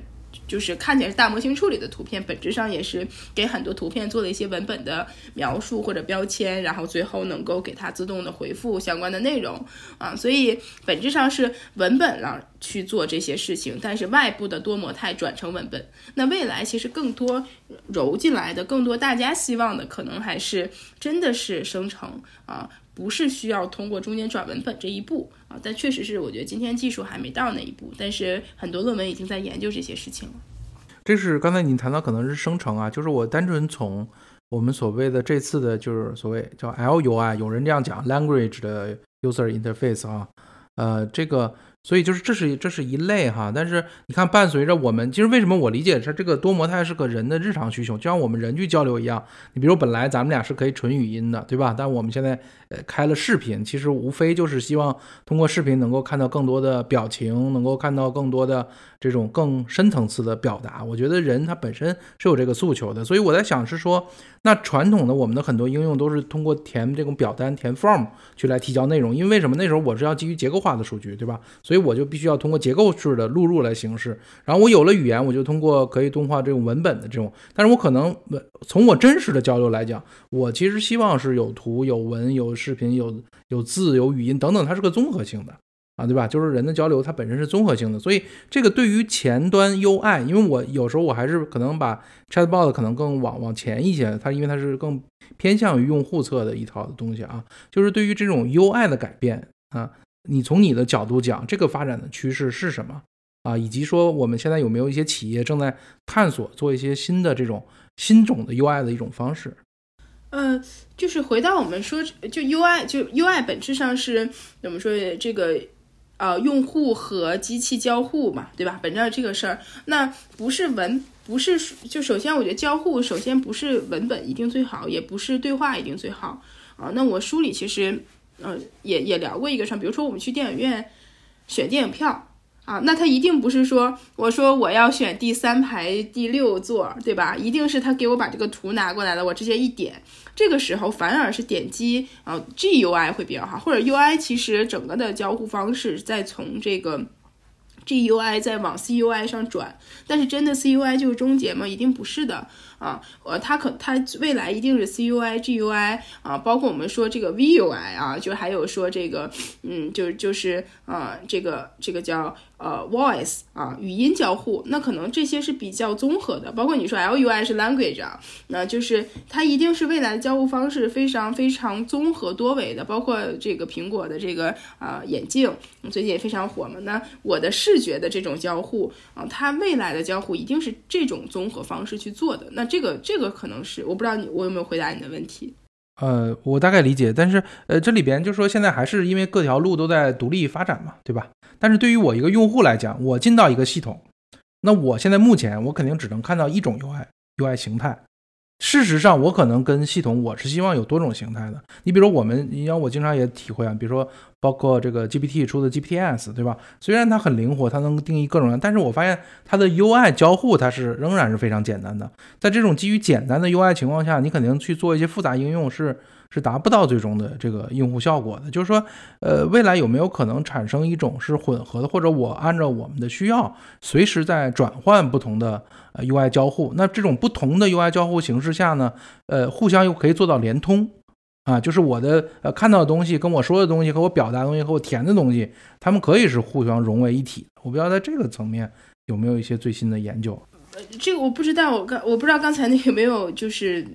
就是看起来是大模型处理的图片，本质上也是给很多图片做了一些文本的描述或者标签，然后最后能够给它自动的回复相关的内容啊，所以本质上是文本了去做这些事情，但是外部的多模态转成文本。那未来其实更多揉进来的，更多大家希望的，可能还是真的是生成啊。不是需要通过中间转文本这一步啊，但确实是我觉得今天技术还没到那一步，但是很多论文已经在研究这些事情了。这是刚才你谈到可能是生成啊，就是我单纯从我们所谓的这次的就是所谓叫 LUI，有人这样讲 language 的 user interface 啊，呃，这个。所以就是这是这是一类哈，但是你看，伴随着我们，其实为什么我理解是这个多模态是个人的日常需求，就像我们人去交流一样。你比如本来咱们俩是可以纯语音的，对吧？但我们现在呃开了视频，其实无非就是希望通过视频能够看到更多的表情，能够看到更多的这种更深层次的表达。我觉得人他本身是有这个诉求的，所以我在想是说。那传统的我们的很多应用都是通过填这种表单、填 form 去来提交内容，因为为什么？那时候我是要基于结构化的数据，对吧？所以我就必须要通过结构式的录入来形式。然后我有了语言，我就通过可以动画这种文本的这种。但是我可能从我真实的交流来讲，我其实希望是有图、有文、有视频、有有字、有语音等等，它是个综合性的。啊，对吧？就是人的交流，它本身是综合性的，所以这个对于前端 UI，因为我有时候我还是可能把 Chatbot 可能更往往前一些，它因为它是更偏向于用户侧的一套的东西啊。就是对于这种 UI 的改变啊，你从你的角度讲，这个发展的趋势是什么啊？以及说我们现在有没有一些企业正在探索做一些新的这种新种的 UI 的一种方式？嗯，就是回到我们说，就 UI，就 UI 本质上是怎么说这个？呃，用户和机器交互嘛，对吧？本质上这个事儿，那不是文，不是就首先我觉得交互首先不是文本一定最好，也不是对话一定最好啊。那我书里其实，呃，也也聊过一个事儿，比如说我们去电影院选电影票。啊，那他一定不是说我说我要选第三排第六座，对吧？一定是他给我把这个图拿过来了，我直接一点，这个时候反而是点击啊 GUI 会比较好，或者 UI 其实整个的交互方式再从这个 GUI 再往 CUI 上转，但是真的 CUI 就是终结吗？一定不是的。啊，呃，它可它未来一定是 C U I G U I 啊，包括我们说这个 V U I 啊，就还有说这个，嗯，就就是啊，这个这个叫呃 Voice 啊，语音交互，那可能这些是比较综合的，包括你说 L U I 是 Language 啊，那就是它一定是未来的交互方式非常非常综合多维的，包括这个苹果的这个啊眼镜最近也非常火嘛，那我的视觉的这种交互啊，它未来的交互一定是这种综合方式去做的，那。这个这个可能是我不知道你我有没有回答你的问题，呃，我大概理解，但是呃，这里边就说现在还是因为各条路都在独立发展嘛，对吧？但是对于我一个用户来讲，我进到一个系统，那我现在目前我肯定只能看到一种 UI UI 形态。事实上，我可能跟系统我是希望有多种形态的。你比如说我们，你像我经常也体会啊，比如说包括这个 GPT 出的 GPTs，对吧？虽然它很灵活，它能定义各种，但是我发现它的 UI 交互它是仍然是非常简单的。在这种基于简单的 UI 情况下，你肯定去做一些复杂应用是。是达不到最终的这个用户效果的。就是说，呃，未来有没有可能产生一种是混合的，或者我按照我们的需要，随时在转换不同的呃 UI 交互？那这种不同的 UI 交互形式下呢，呃，互相又可以做到连通啊，就是我的呃看到的东西，跟我说的东西，和我表达的东西，和我填的东西，他们可以是互相融为一体。我不知道在这个层面有没有一些最新的研究。这个我不知道，我刚我不知道刚才那个没有，就是，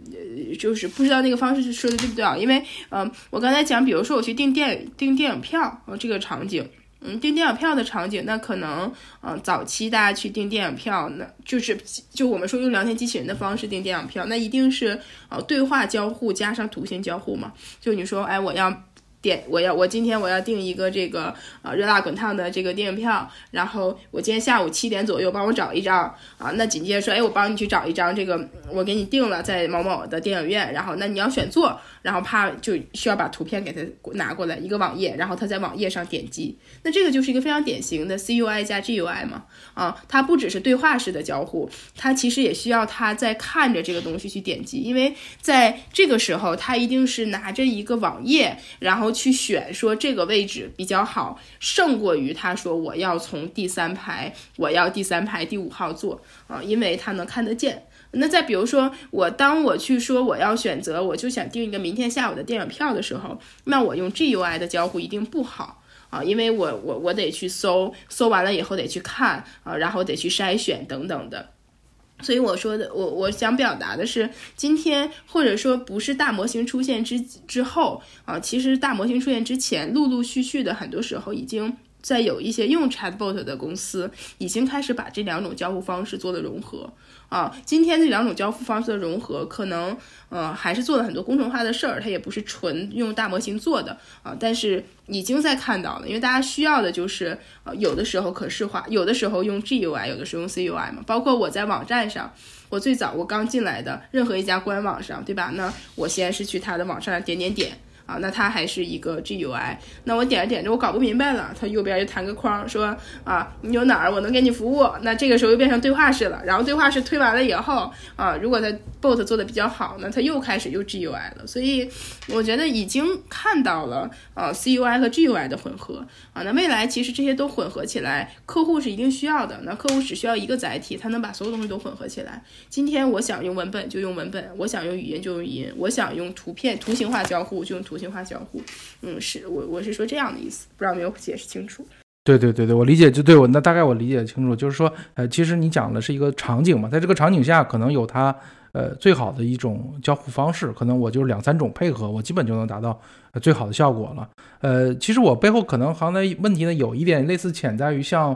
就是不知道那个方式说的对不对啊？因为呃，我刚才讲，比如说我去订电订电影票，呃，这个场景，嗯，订电影票的场景，那可能呃，早期大家去订电影票，那就是就我们说用聊天机器人的方式订电影票，那一定是呃对话交互加上图形交互嘛？就你说，哎，我要。点我要我今天我要订一个这个呃热辣滚烫的这个电影票，然后我今天下午七点左右帮我找一张啊，那紧接着说哎我帮你去找一张这个我给你定了在某某的电影院，然后那你要选座，然后怕就需要把图片给他拿过来一个网页，然后他在网页上点击，那这个就是一个非常典型的 CUI 加 GUI 嘛啊，它不只是对话式的交互，它其实也需要他在看着这个东西去点击，因为在这个时候他一定是拿着一个网页，然后。去选说这个位置比较好，胜过于他说我要从第三排，我要第三排第五号坐啊，因为他能看得见。那再比如说我当我去说我要选择，我就想订一个明天下午的电影票的时候，那我用 GUI 的交互一定不好啊，因为我我我得去搜，搜完了以后得去看啊，然后得去筛选等等的。所以我说的，我我想表达的是，今天或者说不是大模型出现之之后啊，其实大模型出现之前，陆陆续续的很多时候已经。在有一些用 Chatbot 的公司，已经开始把这两种交互方式做了融合啊。今天这两种交付方式的融合，可能呃还是做了很多工程化的事儿，它也不是纯用大模型做的啊。但是已经在看到了，因为大家需要的就是呃有的时候可视化，有的时候用 GUI，有的时候用 CUI 嘛。包括我在网站上，我最早我刚进来的任何一家官网上，对吧？那我先是去他的网站点点点。啊，那它还是一个 GUI，那我点着点着我搞不明白了，它右边又弹个框说啊，你有哪儿我能给你服务？那这个时候又变成对话式了，然后对话式推完了以后啊，如果它 bot 做的比较好，那它又开始又 GUI 了，所以我觉得已经看到了啊 CUI 和 GUI 的混合啊，那未来其实这些都混合起来，客户是一定需要的，那客户只需要一个载体，它能把所有东西都混合起来。今天我想用文本就用文本，我想用语音就用语音，我想用图片图形化交互就用图。形化交互，嗯，是我我是说这样的意思，不知道没有解释清楚。对对对对，我理解就对我那大概我理解清楚，就是说，呃，其实你讲的是一个场景嘛，在这个场景下可能有它呃最好的一种交互方式，可能我就是两三种配合，我基本就能达到呃最好的效果了。呃，其实我背后可能行的问题呢，有一点类似潜在于像。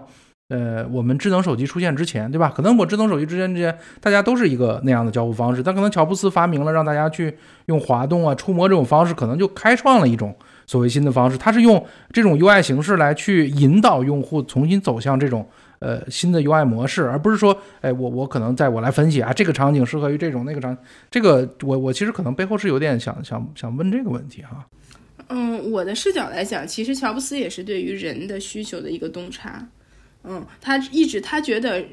呃，我们智能手机出现之前，对吧？可能我智能手机之前之前，大家都是一个那样的交互方式。但可能乔布斯发明了让大家去用滑动啊、触摸这种方式，可能就开创了一种所谓新的方式。他是用这种 UI 形式来去引导用户重新走向这种呃新的 UI 模式，而不是说，哎，我我可能在我来分析啊，这个场景适合于这种那个场。这个我我其实可能背后是有点想想想问这个问题哈。嗯，我的视角来讲，其实乔布斯也是对于人的需求的一个洞察。嗯，他一直他觉得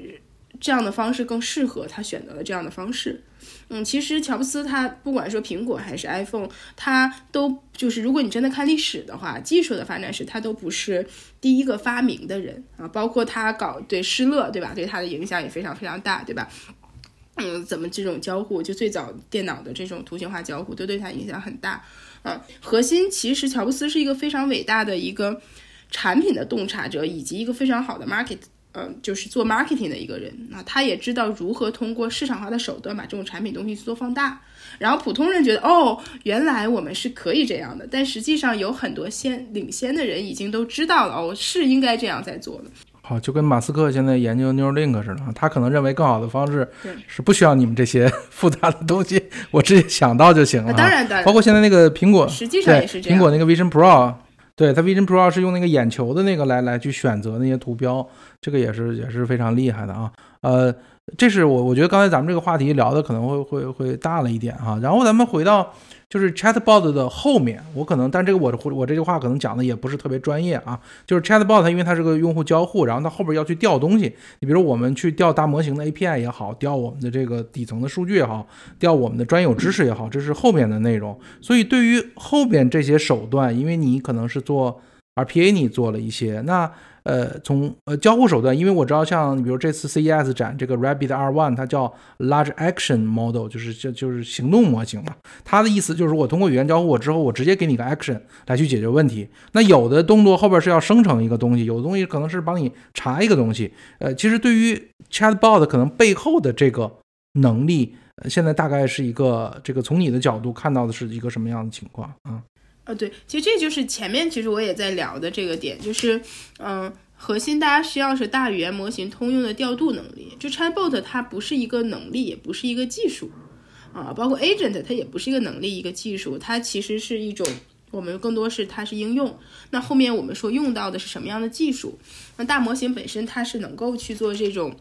这样的方式更适合他，选择了这样的方式。嗯，其实乔布斯他不管说苹果还是 iPhone，他都就是如果你真的看历史的话，技术的发展史，他都不是第一个发明的人啊。包括他搞对施乐，对吧？对他的影响也非常非常大，对吧？嗯，怎么这种交互，就最早电脑的这种图形化交互，都对他影响很大。嗯，核心其实乔布斯是一个非常伟大的一个。产品的洞察者以及一个非常好的 market，呃，就是做 marketing 的一个人，那他也知道如何通过市场化的手段把这种产品东西做放大。然后普通人觉得，哦，原来我们是可以这样的，但实际上有很多先领先的人已经都知道了，哦，是应该这样在做的。好，就跟马斯克现在研究 Neuralink 似的，他可能认为更好的方式是不需要你们这些 复杂的东西，我直接想到就行了。当然，当然，包括现在那个苹果，实际上也是这样。苹果那个 Vision Pro。对它 Vision Pro 是用那个眼球的那个来来去选择那些图标，这个也是也是非常厉害的啊。呃，这是我我觉得刚才咱们这个话题聊的可能会会会大了一点哈。然后咱们回到。就是 Chatbot 的后面，我可能，但这个我我这句话可能讲的也不是特别专业啊。就是 Chatbot 它因为它是个用户交互，然后它后边要去调东西。你比如我们去调大模型的 API 也好，调我们的这个底层的数据也好，调我们的专有知识也好，这是后面的内容。所以对于后边这些手段，因为你可能是做 RPA，你做了一些，那呃，从呃交互手段，因为我知道像比如这次 CES 展这个 Rabbit R1，它叫 Large Action Model，就是就就是行动模型嘛。它的意思就是我通过语言交互我之后，我直接给你个 action 来去解决问题。那有的动作后边是要生成一个东西，有的东西可能是帮你查一个东西。呃，其实对于 Chatbot 可能背后的这个能力，现在大概是一个这个从你的角度看到的是一个什么样的情况啊？呃，对，其实这就是前面其实我也在聊的这个点，就是，嗯，核心大家需要是大语言模型通用的调度能力。就 Chatbot 它不是一个能力，也不是一个技术，啊，包括 Agent 它也不是一个能力，一个技术，它其实是一种，我们更多是它是应用。那后面我们说用到的是什么样的技术？那大模型本身它是能够去做这种。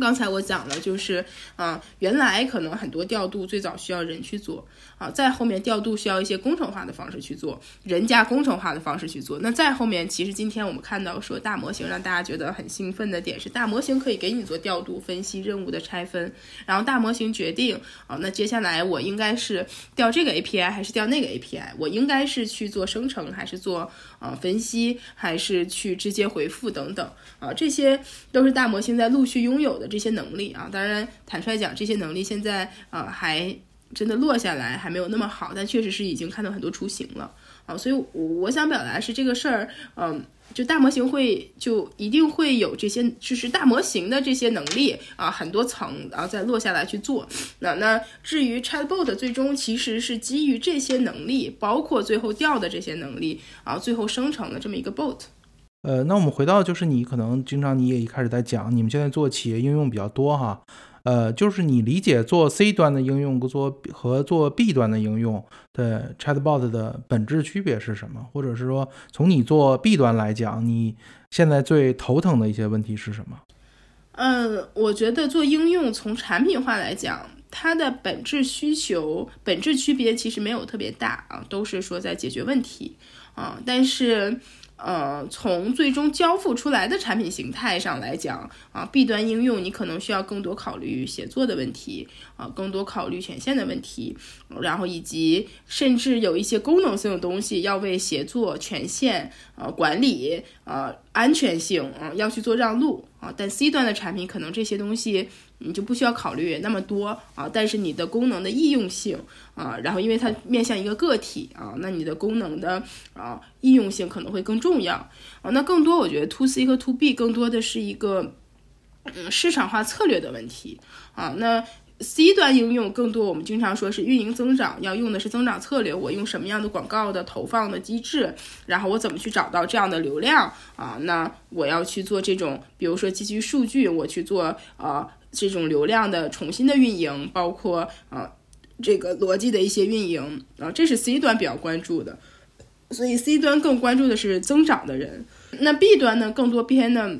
刚才我讲了，就是，啊，原来可能很多调度最早需要人去做，啊，再后面调度需要一些工程化的方式去做，人加工程化的方式去做。那再后面，其实今天我们看到说大模型让大家觉得很兴奋的点是，大模型可以给你做调度、分析、任务的拆分，然后大模型决定，啊，那接下来我应该是调这个 API 还是调那个 API，我应该是去做生成还是做啊分析，还是去直接回复等等，啊，这些都是大模型在陆续拥有的。这些能力啊，当然坦率讲，这些能力现在啊还真的落下来还没有那么好，但确实是已经看到很多雏形了啊。所以，我我想表达是这个事儿，嗯，就大模型会就一定会有这些，就是大模型的这些能力啊，很多层，然后再落下来去做。那那至于 Chatbot 最终其实是基于这些能力，包括最后调的这些能力啊，最后生成的这么一个 bot。呃，那我们回到就是你可能经常你也一开始在讲，你们现在做企业应用比较多哈，呃，就是你理解做 C 端的应用做和做 B 端的应用的 Chatbot 的本质区别是什么？或者是说从你做 B 端来讲，你现在最头疼的一些问题是什么？嗯，我觉得做应用从产品化来讲，它的本质需求本质区别其实没有特别大啊，都是说在解决问题啊，但是。呃，从最终交付出来的产品形态上来讲，啊，B 端应用你可能需要更多考虑协作的问题，啊，更多考虑权限的问题，然后以及甚至有一些功能性的东西要为协作、权限、呃管理、呃安全性啊要去做让路啊。但 C 端的产品可能这些东西。你就不需要考虑那么多啊，但是你的功能的易用性啊，然后因为它面向一个个体啊，那你的功能的啊易用性可能会更重要啊。那更多我觉得 to C 和 to B 更多的是一个嗯市场化策略的问题啊。那 C 端应用更多我们经常说是运营增长要用的是增长策略，我用什么样的广告的投放的机制，然后我怎么去找到这样的流量啊？那我要去做这种，比如说基于数据，我去做啊。这种流量的重新的运营，包括啊这个逻辑的一些运营啊，这是 C 端比较关注的，所以 C 端更关注的是增长的人。那 B 端呢，更多偏的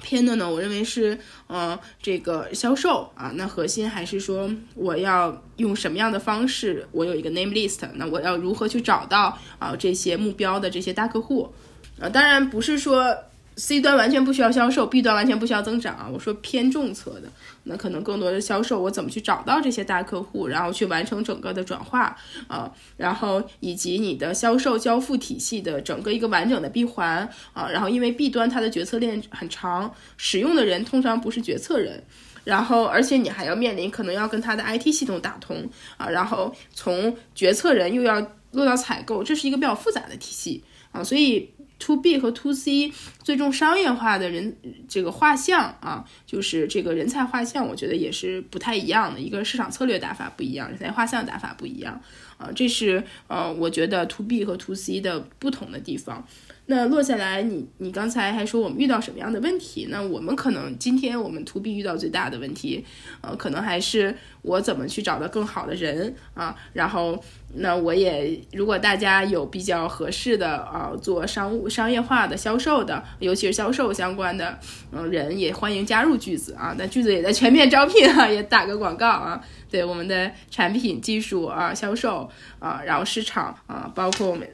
偏的呢，我认为是呃这个销售啊，那核心还是说我要用什么样的方式，我有一个 name list，那我要如何去找到啊这些目标的这些大客户啊？当然不是说。C 端完全不需要销售，B 端完全不需要增长啊！我说偏重策的，那可能更多的销售，我怎么去找到这些大客户，然后去完成整个的转化啊，然后以及你的销售交付体系的整个一个完整的闭环啊，然后因为 B 端它的决策链很长，使用的人通常不是决策人，然后而且你还要面临可能要跟它的 IT 系统打通啊，然后从决策人又要落到采购，这是一个比较复杂的体系啊，所以。To B 和 To C 最终商业化的人这个画像啊，就是这个人才画像，我觉得也是不太一样的。一个市场策略打法不一样，人才画像打法不一样啊，这是呃，我觉得 To B 和 To C 的不同的地方。那落下来，你你刚才还说我们遇到什么样的问题？那我们可能今天我们 To B 遇到最大的问题，呃，可能还是我怎么去找到更好的人啊？然后，那我也如果大家有比较合适的啊，做商务商业化的销售的，尤其是销售相关的嗯人，也欢迎加入句子啊。那句子也在全面招聘啊，也打个广告啊。对我们的产品技术啊，销售啊，然后市场啊，包括我们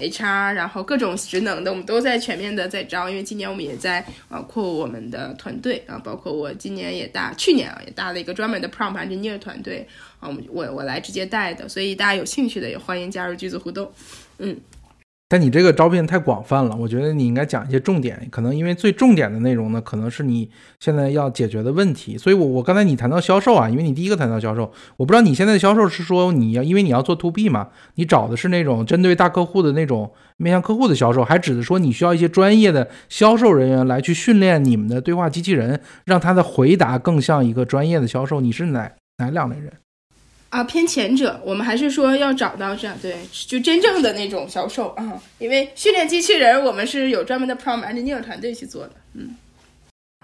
HR，然后各种职能的，我们都在全面的在招。因为今年我们也在啊扩我们的团队啊，包括我今年也大，去年啊也搭了一个专门的 prompt engineer 团队啊，我我我来直接带的，所以大家有兴趣的也欢迎加入句子互动，嗯。但你这个招聘太广泛了，我觉得你应该讲一些重点。可能因为最重点的内容呢，可能是你现在要解决的问题。所以，我我刚才你谈到销售啊，因为你第一个谈到销售，我不知道你现在的销售是说你要因为你要做 to B 嘛，你找的是那种针对大客户的那种面向客户的销售，还指的说你需要一些专业的销售人员来去训练你们的对话机器人，让他的回答更像一个专业的销售。你是哪哪两类人？啊，偏前者，我们还是说要找到这样对，就真正的那种销售啊，因为训练机器人，我们是有专门的 Prompt Engineer 团队去做的。嗯，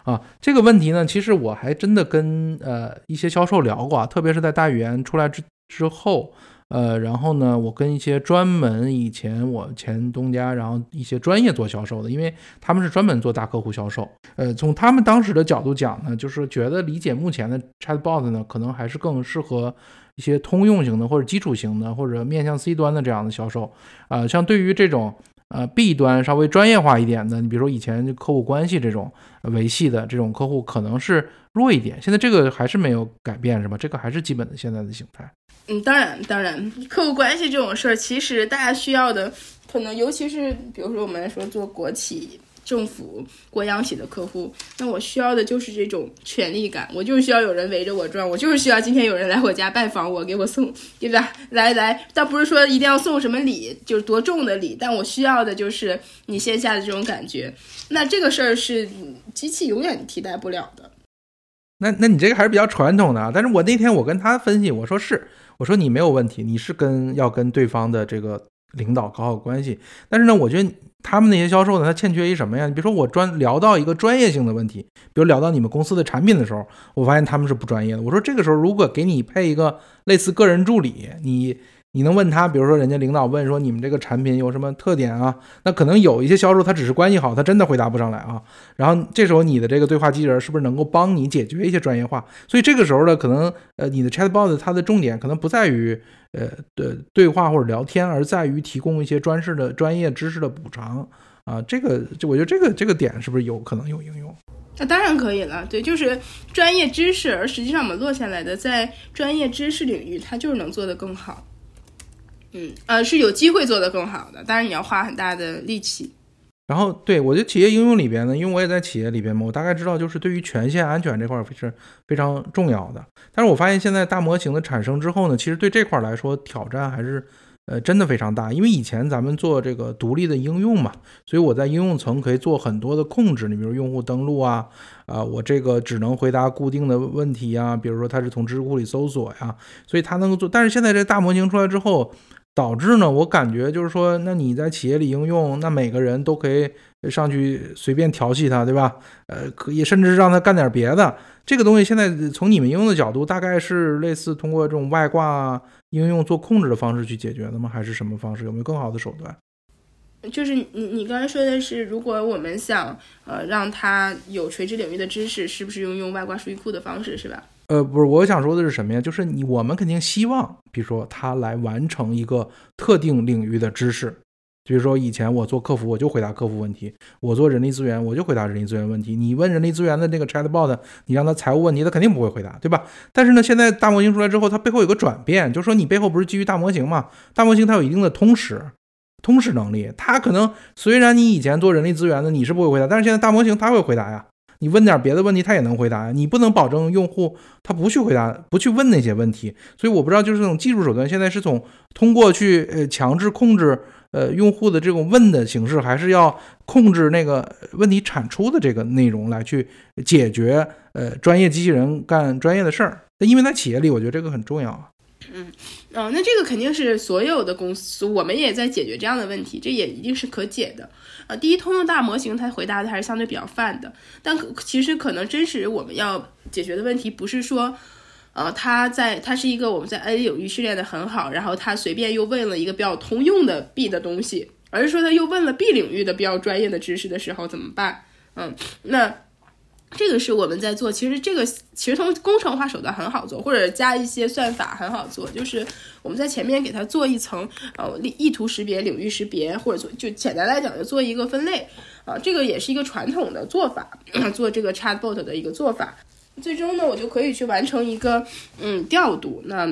啊，这个问题呢，其实我还真的跟呃一些销售聊过啊，特别是在大语言出来之之后，呃，然后呢，我跟一些专门以前我前东家，然后一些专业做销售的，因为他们是专门做大客户销售，呃，从他们当时的角度讲呢，就是觉得理解目前的 Chatbot 呢，可能还是更适合。一些通用型的或者基础型的或者面向 C 端的这样的销售，啊，像对于这种呃 B 端稍微专业化一点的，你比如说以前就客户关系这种维系的这种客户，可能是弱一点。现在这个还是没有改变，是吧？这个还是基本的现在的形态。嗯，当然，当然，客户关系这种事儿，其实大家需要的，可能尤其是比如说我们说做国企。政府、国央企的客户，那我需要的就是这种权力感，我就是需要有人围着我转，我就是需要今天有人来我家拜访我，给我送，对吧？来来，倒不是说一定要送什么礼，就是多重的礼，但我需要的就是你线下的这种感觉。那这个事儿是机器永远替代不了的。那那你这个还是比较传统的啊。但是我那天我跟他分析，我说是，我说你没有问题，你是跟要跟对方的这个领导搞好关系，但是呢，我觉得。他们那些销售呢，他欠缺一什么呀？你比如说我专聊到一个专业性的问题，比如聊到你们公司的产品的时候，我发现他们是不专业的。我说这个时候如果给你配一个类似个人助理，你。你能问他，比如说人家领导问说你们这个产品有什么特点啊？那可能有一些销售他只是关系好，他真的回答不上来啊。然后这时候你的这个对话机器人是不是能够帮你解决一些专业化？所以这个时候呢，可能呃你的 chatbot 它的重点可能不在于呃的对话或者聊天，而在于提供一些专事的专业知识的补偿啊。这个就我觉得这个这个点是不是有可能有应用？那当然可以了，对，就是专业知识，而实际上我们落下来的在专业知识领域，它就是能做得更好。嗯，呃，是有机会做得更好的，当然你要花很大的力气。然后，对我觉得企业应用里边呢，因为我也在企业里边嘛，我大概知道，就是对于权限安全这块是非常重要的。但是我发现现在大模型的产生之后呢，其实对这块来说挑战还是，呃，真的非常大。因为以前咱们做这个独立的应用嘛，所以我在应用层可以做很多的控制。你比如用户登录啊，啊，我这个只能回答固定的问题呀，比如说它是从知识库里搜索呀，所以它能够做。但是现在这大模型出来之后，导致呢，我感觉就是说，那你在企业里应用，那每个人都可以上去随便调戏他，对吧？呃，可以甚至让他干点别的。这个东西现在从你们应用的角度，大概是类似通过这种外挂应用做控制的方式去解决的吗？还是什么方式？有没有更好的手段？就是你你刚才说的是，如果我们想呃让他有垂直领域的知识，是不是用用外挂数据库的方式，是吧？呃，不是，我想说的是什么呀？就是你，我们肯定希望，比如说他来完成一个特定领域的知识。比如说以前我做客服，我就回答客服问题；我做人力资源，我就回答人力资源问题。你问人力资源的那个 chatbot，你让他财务问题，他肯定不会回答，对吧？但是呢，现在大模型出来之后，它背后有个转变，就是说你背后不是基于大模型嘛？大模型它有一定的通识、通识能力，它可能虽然你以前做人力资源的你是不会回答，但是现在大模型它会回答呀。你问点别的问题，他也能回答。你不能保证用户他不去回答，不去问那些问题。所以我不知道，就是这种技术手段，现在是从通过去呃强制控制呃用户的这种问的形式，还是要控制那个问题产出的这个内容来去解决呃专业机器人干专业的事儿。那因为在企业里，我觉得这个很重要啊。嗯，哦，那这个肯定是所有的公司，我们也在解决这样的问题，这也一定是可解的。呃，第一，通用大模型它回答的还是相对比较泛的，但其实可能真实我们要解决的问题不是说，呃，它在它是一个我们在 A 领域训练的很好，然后他随便又问了一个比较通用的 B 的东西，而是说他又问了 B 领域的比较专业的知识的时候怎么办？嗯，那。这个是我们在做，其实这个其实从工程化手段很好做，或者加一些算法很好做，就是我们在前面给它做一层呃意图识别、领域识别，或者做就简单来讲就做一个分类啊，这个也是一个传统的做法，做这个 chatbot 的一个做法。最终呢，我就可以去完成一个嗯调度。那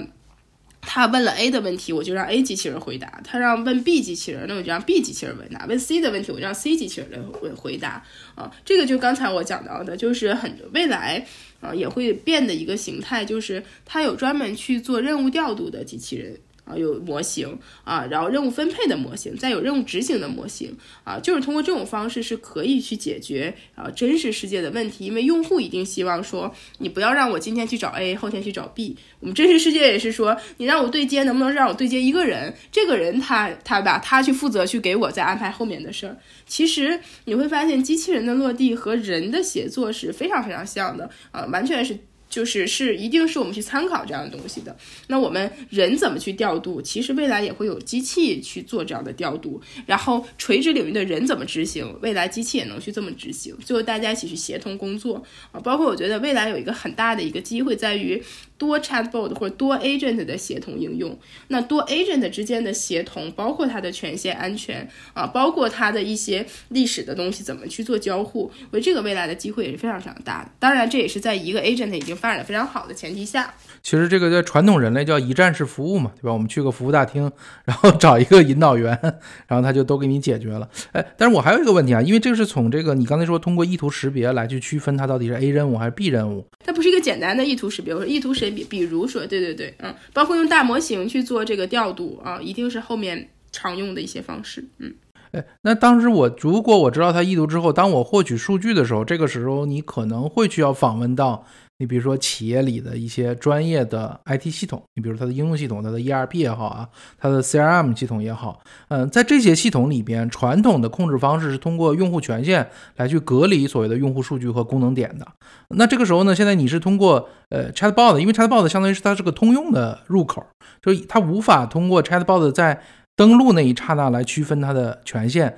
他问了 A 的问题，我就让 A 机器人回答；他让问 B 机器人，那我就让 B 机器人回答；问 C 的问题，我就让 C 机器人来回回答。啊，这个就刚才我讲到的，就是很未来啊也会变的一个形态，就是它有专门去做任务调度的机器人。啊，有模型啊，然后任务分配的模型，再有任务执行的模型啊，就是通过这种方式是可以去解决啊真实世界的问题，因为用户一定希望说，你不要让我今天去找 A，后天去找 B。我们真实世界也是说，你让我对接，能不能让我对接一个人？这个人他他吧，他去负责去给我再安排后面的事儿。其实你会发现，机器人的落地和人的协作是非常非常像的啊，完全是。就是是一定是我们去参考这样的东西的。那我们人怎么去调度？其实未来也会有机器去做这样的调度。然后垂直领域的人怎么执行？未来机器也能去这么执行。最后大家一起去协同工作啊。包括我觉得未来有一个很大的一个机会在于多 chatbot 或者多 agent 的协同应用。那多 agent 之间的协同，包括它的权限安全啊，包括它的一些历史的东西怎么去做交互，为这个未来的机会也是非常非常大的。当然，这也是在一个 agent 已经。发展的非常好的前提下，其实这个在传统人类叫一站式服务嘛，对吧？我们去个服务大厅，然后找一个引导员，然后他就都给你解决了。哎，但是我还有一个问题啊，因为这个是从这个你刚才说通过意图识别来去区分它到底是 A 任务还是 B 任务，它不是一个简单的意图识别。我说意图识比如说，对对对，嗯，包括用大模型去做这个调度啊，一定是后面常用的一些方式，嗯。哎，那当时我如果我知道它意图之后，当我获取数据的时候，这个时候你可能会需要访问到。你比如说企业里的一些专业的 IT 系统，你比如它的应用系统，它的 ERP 也好啊，它的 CRM 系统也好，嗯，在这些系统里边，传统的控制方式是通过用户权限来去隔离所谓的用户数据和功能点的。那这个时候呢，现在你是通过呃 Chatbot，因为 Chatbot 相当于是它是个通用的入口，就它无法通过 Chatbot 在登录那一刹那来区分它的权限。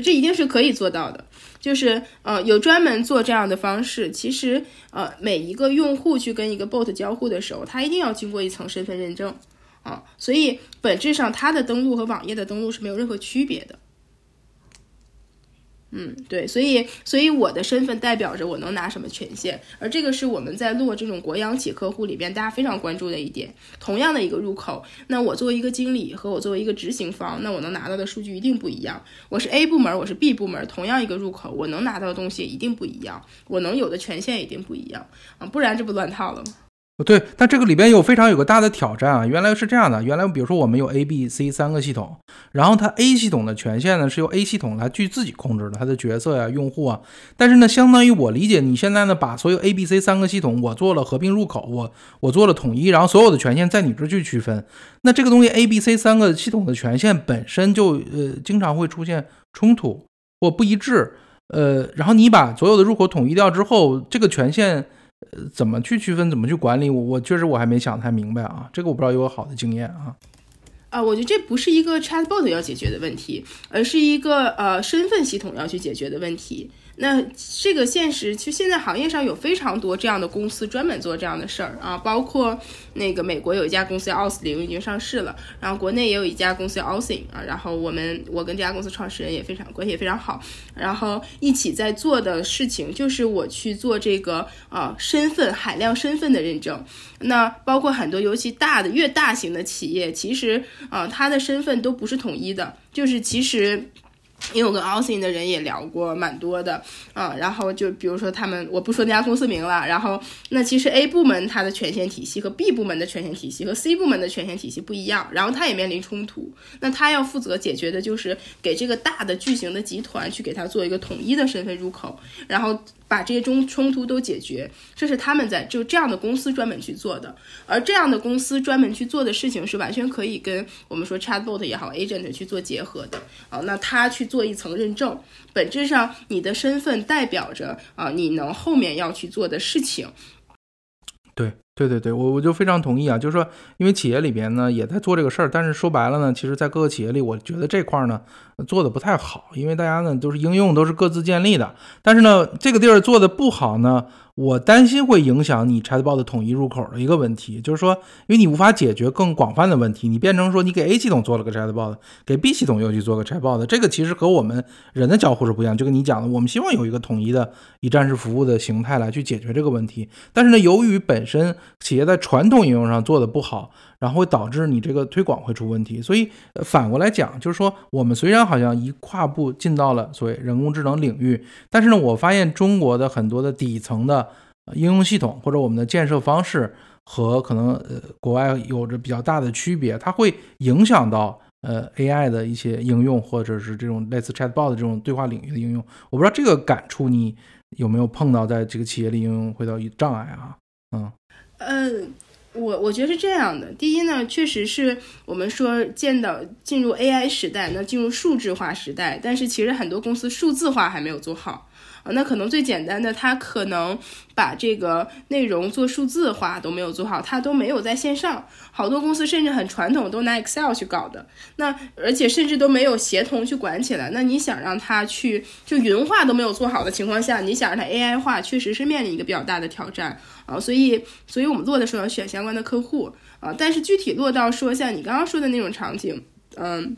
这一定是可以做到的。就是呃，有专门做这样的方式。其实呃，每一个用户去跟一个 bot 交互的时候，他一定要经过一层身份认证啊，所以本质上它的登录和网页的登录是没有任何区别的。嗯，对，所以，所以我的身份代表着我能拿什么权限，而这个是我们在做这种国央企客户里边大家非常关注的一点。同样的一个入口，那我作为一个经理和我作为一个执行方，那我能拿到的数据一定不一样。我是 A 部门，我是 B 部门，同样一个入口，我能拿到的东西一定不一样，我能有的权限一定不一样啊，不然这不乱套了吗？对，但这个里边有非常有个大的挑战啊！原来是这样的，原来比如说我们有 A、B、C 三个系统，然后它 A 系统的权限呢是由 A 系统来去自己控制的，它的角色呀、用户啊。但是呢，相当于我理解，你现在呢把所有 A、B、C 三个系统我做了合并入口，我我做了统一，然后所有的权限在你这去区分。那这个东西 A、B、C 三个系统的权限本身就呃经常会出现冲突或不一致，呃，然后你把所有的入口统一掉之后，这个权限。呃，怎么去区分？怎么去管理？我我确实我还没想太明白啊，这个我不知道有好的经验啊。啊，我觉得这不是一个 Chatbot 要解决的问题，而是一个呃身份系统要去解决的问题。那这个现实，其实现在行业上有非常多这样的公司专门做这样的事儿啊，包括那个美国有一家公司叫奥斯林已经上市了，然后国内也有一家公司叫奥斯林啊，然后我们我跟这家公司创始人也非常关系也非常好，然后一起在做的事情就是我去做这个啊身份海量身份的认证，那包括很多尤其大的越大型的企业，其实啊它的身份都不是统一的，就是其实。因为我跟 a u s i n 的人也聊过蛮多的，嗯，然后就比如说他们，我不说那家公司名了，然后那其实 A 部门它的权限体系和 B 部门的权限体系和 C 部门的权限体系不一样，然后它也面临冲突，那他要负责解决的就是给这个大的巨型的集团去给它做一个统一的身份入口，然后。把这些中冲突都解决，这是他们在就这样的公司专门去做的。而这样的公司专门去做的事情是完全可以跟我们说 chatbot 也好，agent 去做结合的啊。那他去做一层认证，本质上你的身份代表着啊，你能后面要去做的事情。对对对对，我我就非常同意啊，就是说，因为企业里边呢也在做这个事儿，但是说白了呢，其实在各个企业里，我觉得这块儿呢。做的不太好，因为大家呢都是应用都是各自建立的，但是呢这个地儿做的不好呢。我担心会影响你 Chatbot 的统一入口的一个问题，就是说，因为你无法解决更广泛的问题，你变成说你给 A 系统做了个 Chatbot，给 B 系统又去做个 Chatbot，这个其实和我们人的交互是不一样。就跟你讲的，我们希望有一个统一的一站式服务的形态来去解决这个问题。但是呢，由于本身企业在传统应用上做的不好。然后会导致你这个推广会出问题，所以反过来讲，就是说我们虽然好像一跨步进到了所谓人工智能领域，但是呢，我发现中国的很多的底层的应用系统或者我们的建设方式和可能呃国外有着比较大的区别，它会影响到呃 AI 的一些应用或者是这种类似 Chatbot 的这种对话领域的应用。我不知道这个感触你有没有碰到，在这个企业里应用会到障碍啊？嗯嗯。我我觉得是这样的，第一呢，确实是我们说见到进入 AI 时代，那进入数字化时代，但是其实很多公司数字化还没有做好。那可能最简单的，它可能把这个内容做数字化都没有做好，它都没有在线上。好多公司甚至很传统，都拿 Excel 去搞的。那而且甚至都没有协同去管起来。那你想让它去就云化都没有做好的情况下，你想让它 AI 化，确实是面临一个比较大的挑战啊。所以，所以我们做的时候要选相关的客户啊。但是具体落到说像你刚刚说的那种场景，嗯。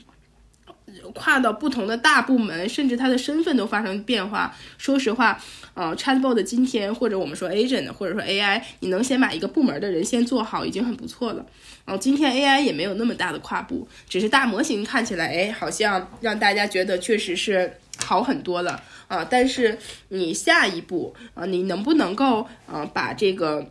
跨到不同的大部门，甚至他的身份都发生变化。说实话，呃，Chatbot 的今天或者我们说 Agent 或者说 AI，你能先把一个部门的人先做好，已经很不错了。然后今天 AI 也没有那么大的跨步，只是大模型看起来，哎，好像让大家觉得确实是好很多了啊。但是你下一步啊，你能不能够啊把这个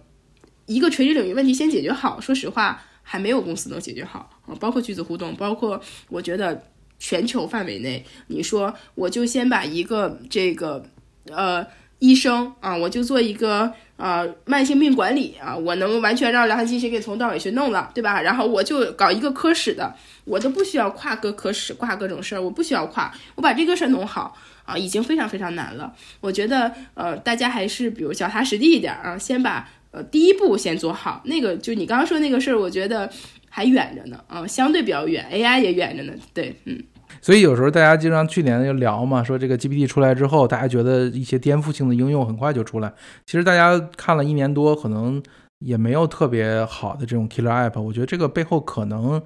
一个垂直领域问题先解决好？说实话，还没有公司能解决好啊。包括句子互动，包括我觉得。全球范围内，你说我就先把一个这个呃医生啊，我就做一个呃慢性病管理啊，我能完全让梁汉进去给从头到尾去弄了，对吧？然后我就搞一个科室的，我都不需要跨各科室，跨各种事儿，我不需要跨，我把这个事儿弄好啊，已经非常非常难了。我觉得呃，大家还是比如脚踏实地一点啊，先把呃第一步先做好。那个就你刚刚说那个事儿，我觉得。还远着呢，啊，相对比较远，AI 也远着呢，对，嗯，所以有时候大家经常去年就聊嘛，说这个 GPT 出来之后，大家觉得一些颠覆性的应用很快就出来，其实大家看了一年多，可能也没有特别好的这种 killer app，我觉得这个背后可能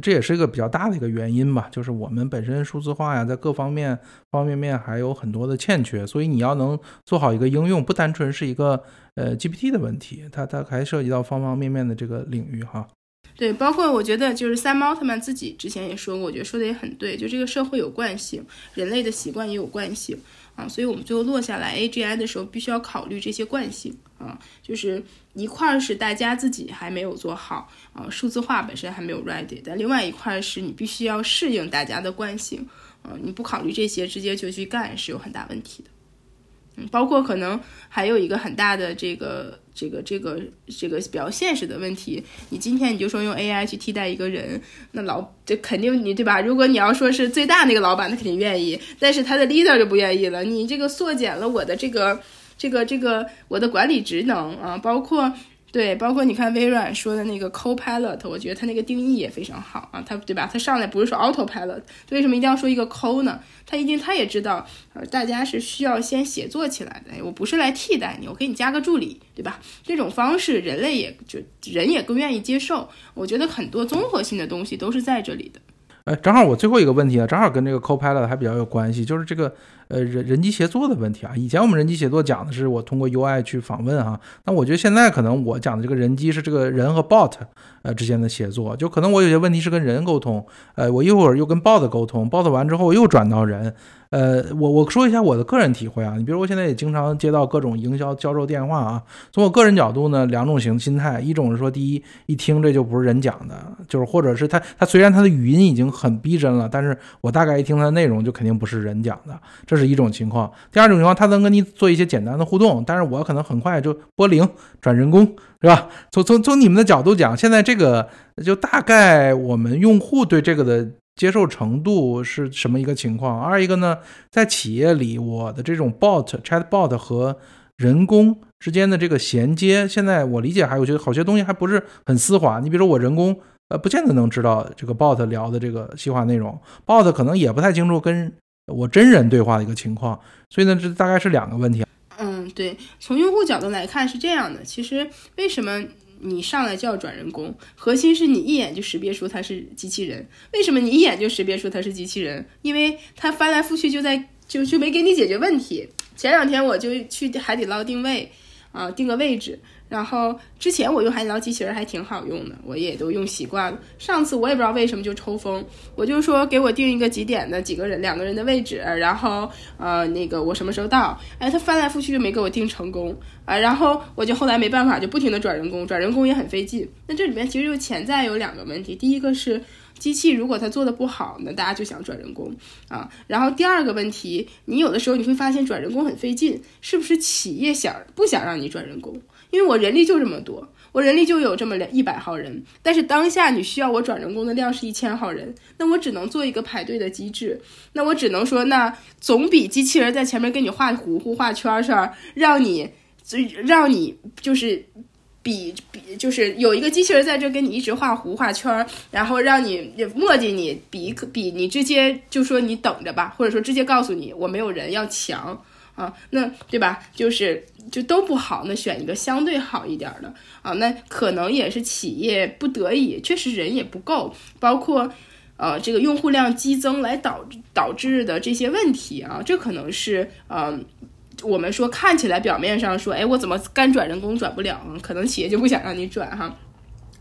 这也是一个比较大的一个原因吧，就是我们本身数字化呀，在各方面方方面面还有很多的欠缺，所以你要能做好一个应用，不单纯是一个呃 GPT 的问题，它它还涉及到方方面面的这个领域哈。对，包括我觉得就是三毛奥特曼自己之前也说过，我觉得说的也很对，就这个社会有惯性，人类的习惯也有惯性啊，所以我们最后落下来 AGI 的时候，必须要考虑这些惯性啊，就是一块是大家自己还没有做好啊，数字化本身还没有 ready，但另外一块是你必须要适应大家的惯性啊，你不考虑这些直接就去干是有很大问题的。包括可能还有一个很大的这个这个这个这个比较现实的问题，你今天你就说用 AI 去替代一个人，那老这肯定你对吧？如果你要说是最大那个老板，他肯定愿意，但是他的 leader 就不愿意了。你这个缩减了我的这个这个这个我的管理职能啊，包括。对，包括你看微软说的那个 Copilot，我觉得它那个定义也非常好啊，它对吧？它上来不是说 Autopilot，为什么一定要说一个 Co 呢？它一定它也知道，呃，大家是需要先协作起来的。我不是来替代你，我给你加个助理，对吧？这种方式人类也就人也更愿意接受。我觉得很多综合性的东西都是在这里的。哎，正好我最后一个问题呢，正好跟这个 Copilot 还比较有关系，就是这个。呃，人人机协作的问题啊，以前我们人机协作讲的是我通过 UI 去访问哈，那我觉得现在可能我讲的这个人机是这个人和 bot 呃之间的协作，就可能我有些问题是跟人沟通，呃，我一会儿又跟 bot 沟通，bot 完之后又转到人，呃，我我说一下我的个人体会啊，你比如我现在也经常接到各种营销销售电话啊，从我个人角度呢，两种型心态，一种是说第一，一听这就不是人讲的，就是或者是他他虽然他的语音已经很逼真了，但是我大概一听他的内容就肯定不是人讲的。这是一种情况，第二种情况，他能跟你做一些简单的互动，但是我可能很快就拨零转人工，是吧？从从从你们的角度讲，现在这个就大概我们用户对这个的接受程度是什么一个情况？二一个呢，在企业里，我的这种 bot chat bot 和人工之间的这个衔接，现在我理解还有些好些东西还不是很丝滑。你比如说我人工。呃，不见得能知道这个 bot 聊的这个细化内容，bot 可能也不太清楚跟我真人对话的一个情况，所以呢，这大概是两个问题。嗯，对，从用户角度来看是这样的，其实为什么你上来就要转人工？核心是你一眼就识别出他是机器人。为什么你一眼就识别出他是机器人？因为他翻来覆去就在就就没给你解决问题。前两天我就去海底捞定位，啊，定个位置。然后之前我用海底捞机器人还挺好用的，我也都用习惯了。上次我也不知道为什么就抽风，我就说给我定一个几点的几个人两个人的位置，然后呃那个我什么时候到？哎，他翻来覆去就没给我定成功啊。然后我就后来没办法，就不停的转人工，转人工也很费劲。那这里面其实就潜在有两个问题，第一个是机器如果它做的不好，那大家就想转人工啊。然后第二个问题，你有的时候你会发现转人工很费劲，是不是企业想不想让你转人工？因为我人力就这么多，我人力就有这么两一百号人，但是当下你需要我转人工的量是一千号人，那我只能做一个排队的机制，那我只能说，那总比机器人在前面给你画糊糊、画圈圈，让你，让你就是比比就是有一个机器人在这跟你一直画糊画圈，然后让你磨叽你，比比你直接就说你等着吧，或者说直接告诉你我没有人要强。啊，那对吧？就是就都不好，那选一个相对好一点的啊。那可能也是企业不得已，确实人也不够，包括呃这个用户量激增来导导致的这些问题啊。这可能是呃我们说看起来表面上说，哎，我怎么干转人工转不了？可能企业就不想让你转哈。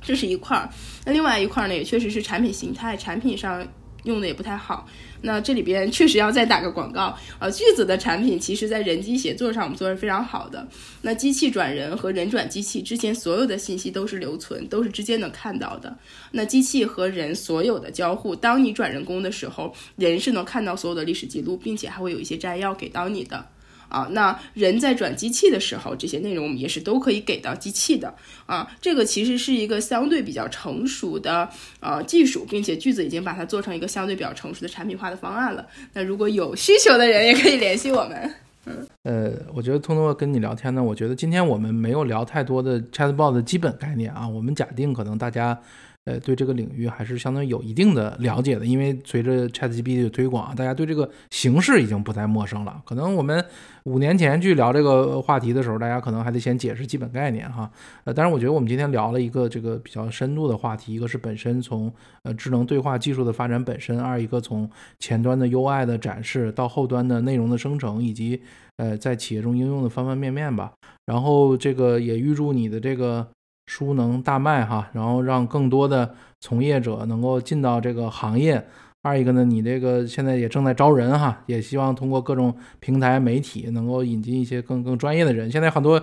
这是一块儿，那另外一块儿呢，也确实是产品形态，产品上。用的也不太好，那这里边确实要再打个广告呃，句子的产品其实在人机协作上我们做的是非常好的。那机器转人和人转机器之前所有的信息都是留存，都是直接能看到的。那机器和人所有的交互，当你转人工的时候，人是能看到所有的历史记录，并且还会有一些摘要给到你的。啊，那人在转机器的时候，这些内容我们也是都可以给到机器的啊。这个其实是一个相对比较成熟的呃技术，并且句子已经把它做成一个相对比较成熟的产品化的方案了。那如果有需求的人，也可以联系我们。嗯，呃，我觉得通过跟你聊天呢，我觉得今天我们没有聊太多的 Chatbot 的基本概念啊。我们假定可能大家。呃，对这个领域还是相当有一定的了解的，因为随着 ChatGPT 的推广，大家对这个形式已经不再陌生了。可能我们五年前去聊这个话题的时候，大家可能还得先解释基本概念哈。呃，但是我觉得我们今天聊了一个这个比较深度的话题，一个是本身从呃智能对话技术的发展本身，二一个从前端的 UI 的展示到后端的内容的生成，以及呃在企业中应用的方方面面吧。然后这个也预祝你的这个。书能大卖哈，然后让更多的从业者能够进到这个行业。二一个呢，你这个现在也正在招人哈，也希望通过各种平台媒体能够引进一些更更专业的人。现在很多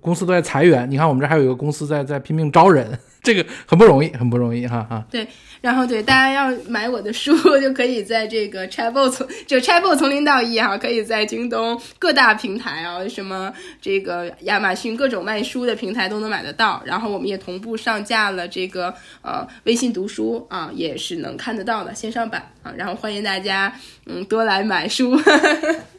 公司都在裁员，你看我们这还有一个公司在在拼命招人。这个很不容易，很不容易，哈哈。对，然后对大家要买我的书，就可以在这个 b o 从就 b o 从零到一哈，可以在京东各大平台啊，什么这个亚马逊各种卖书的平台都能买得到。然后我们也同步上架了这个呃微信读书啊，也是能看得到的线上版啊。然后欢迎大家嗯多来买书，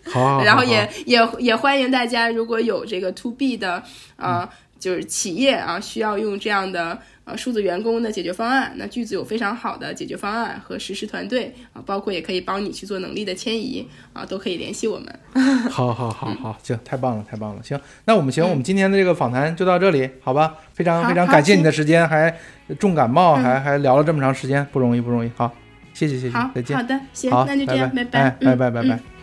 好，然后也也也欢迎大家如果有这个 To B 的啊。就是企业啊，需要用这样的呃数字员工的解决方案。那句子有非常好的解决方案和实施团队啊，包括也可以帮你去做能力的迁移啊，都可以联系我们。好，好，好，好，行，太棒了，太棒了。行，那我们行，我们今天的这个访谈就到这里，好吧？非常非常感谢你的时间，还重感冒，还还聊了这么长时间，不容易，不容易。好，谢谢，谢谢，再见。好的，行，那就这样，拜拜，拜拜，拜拜。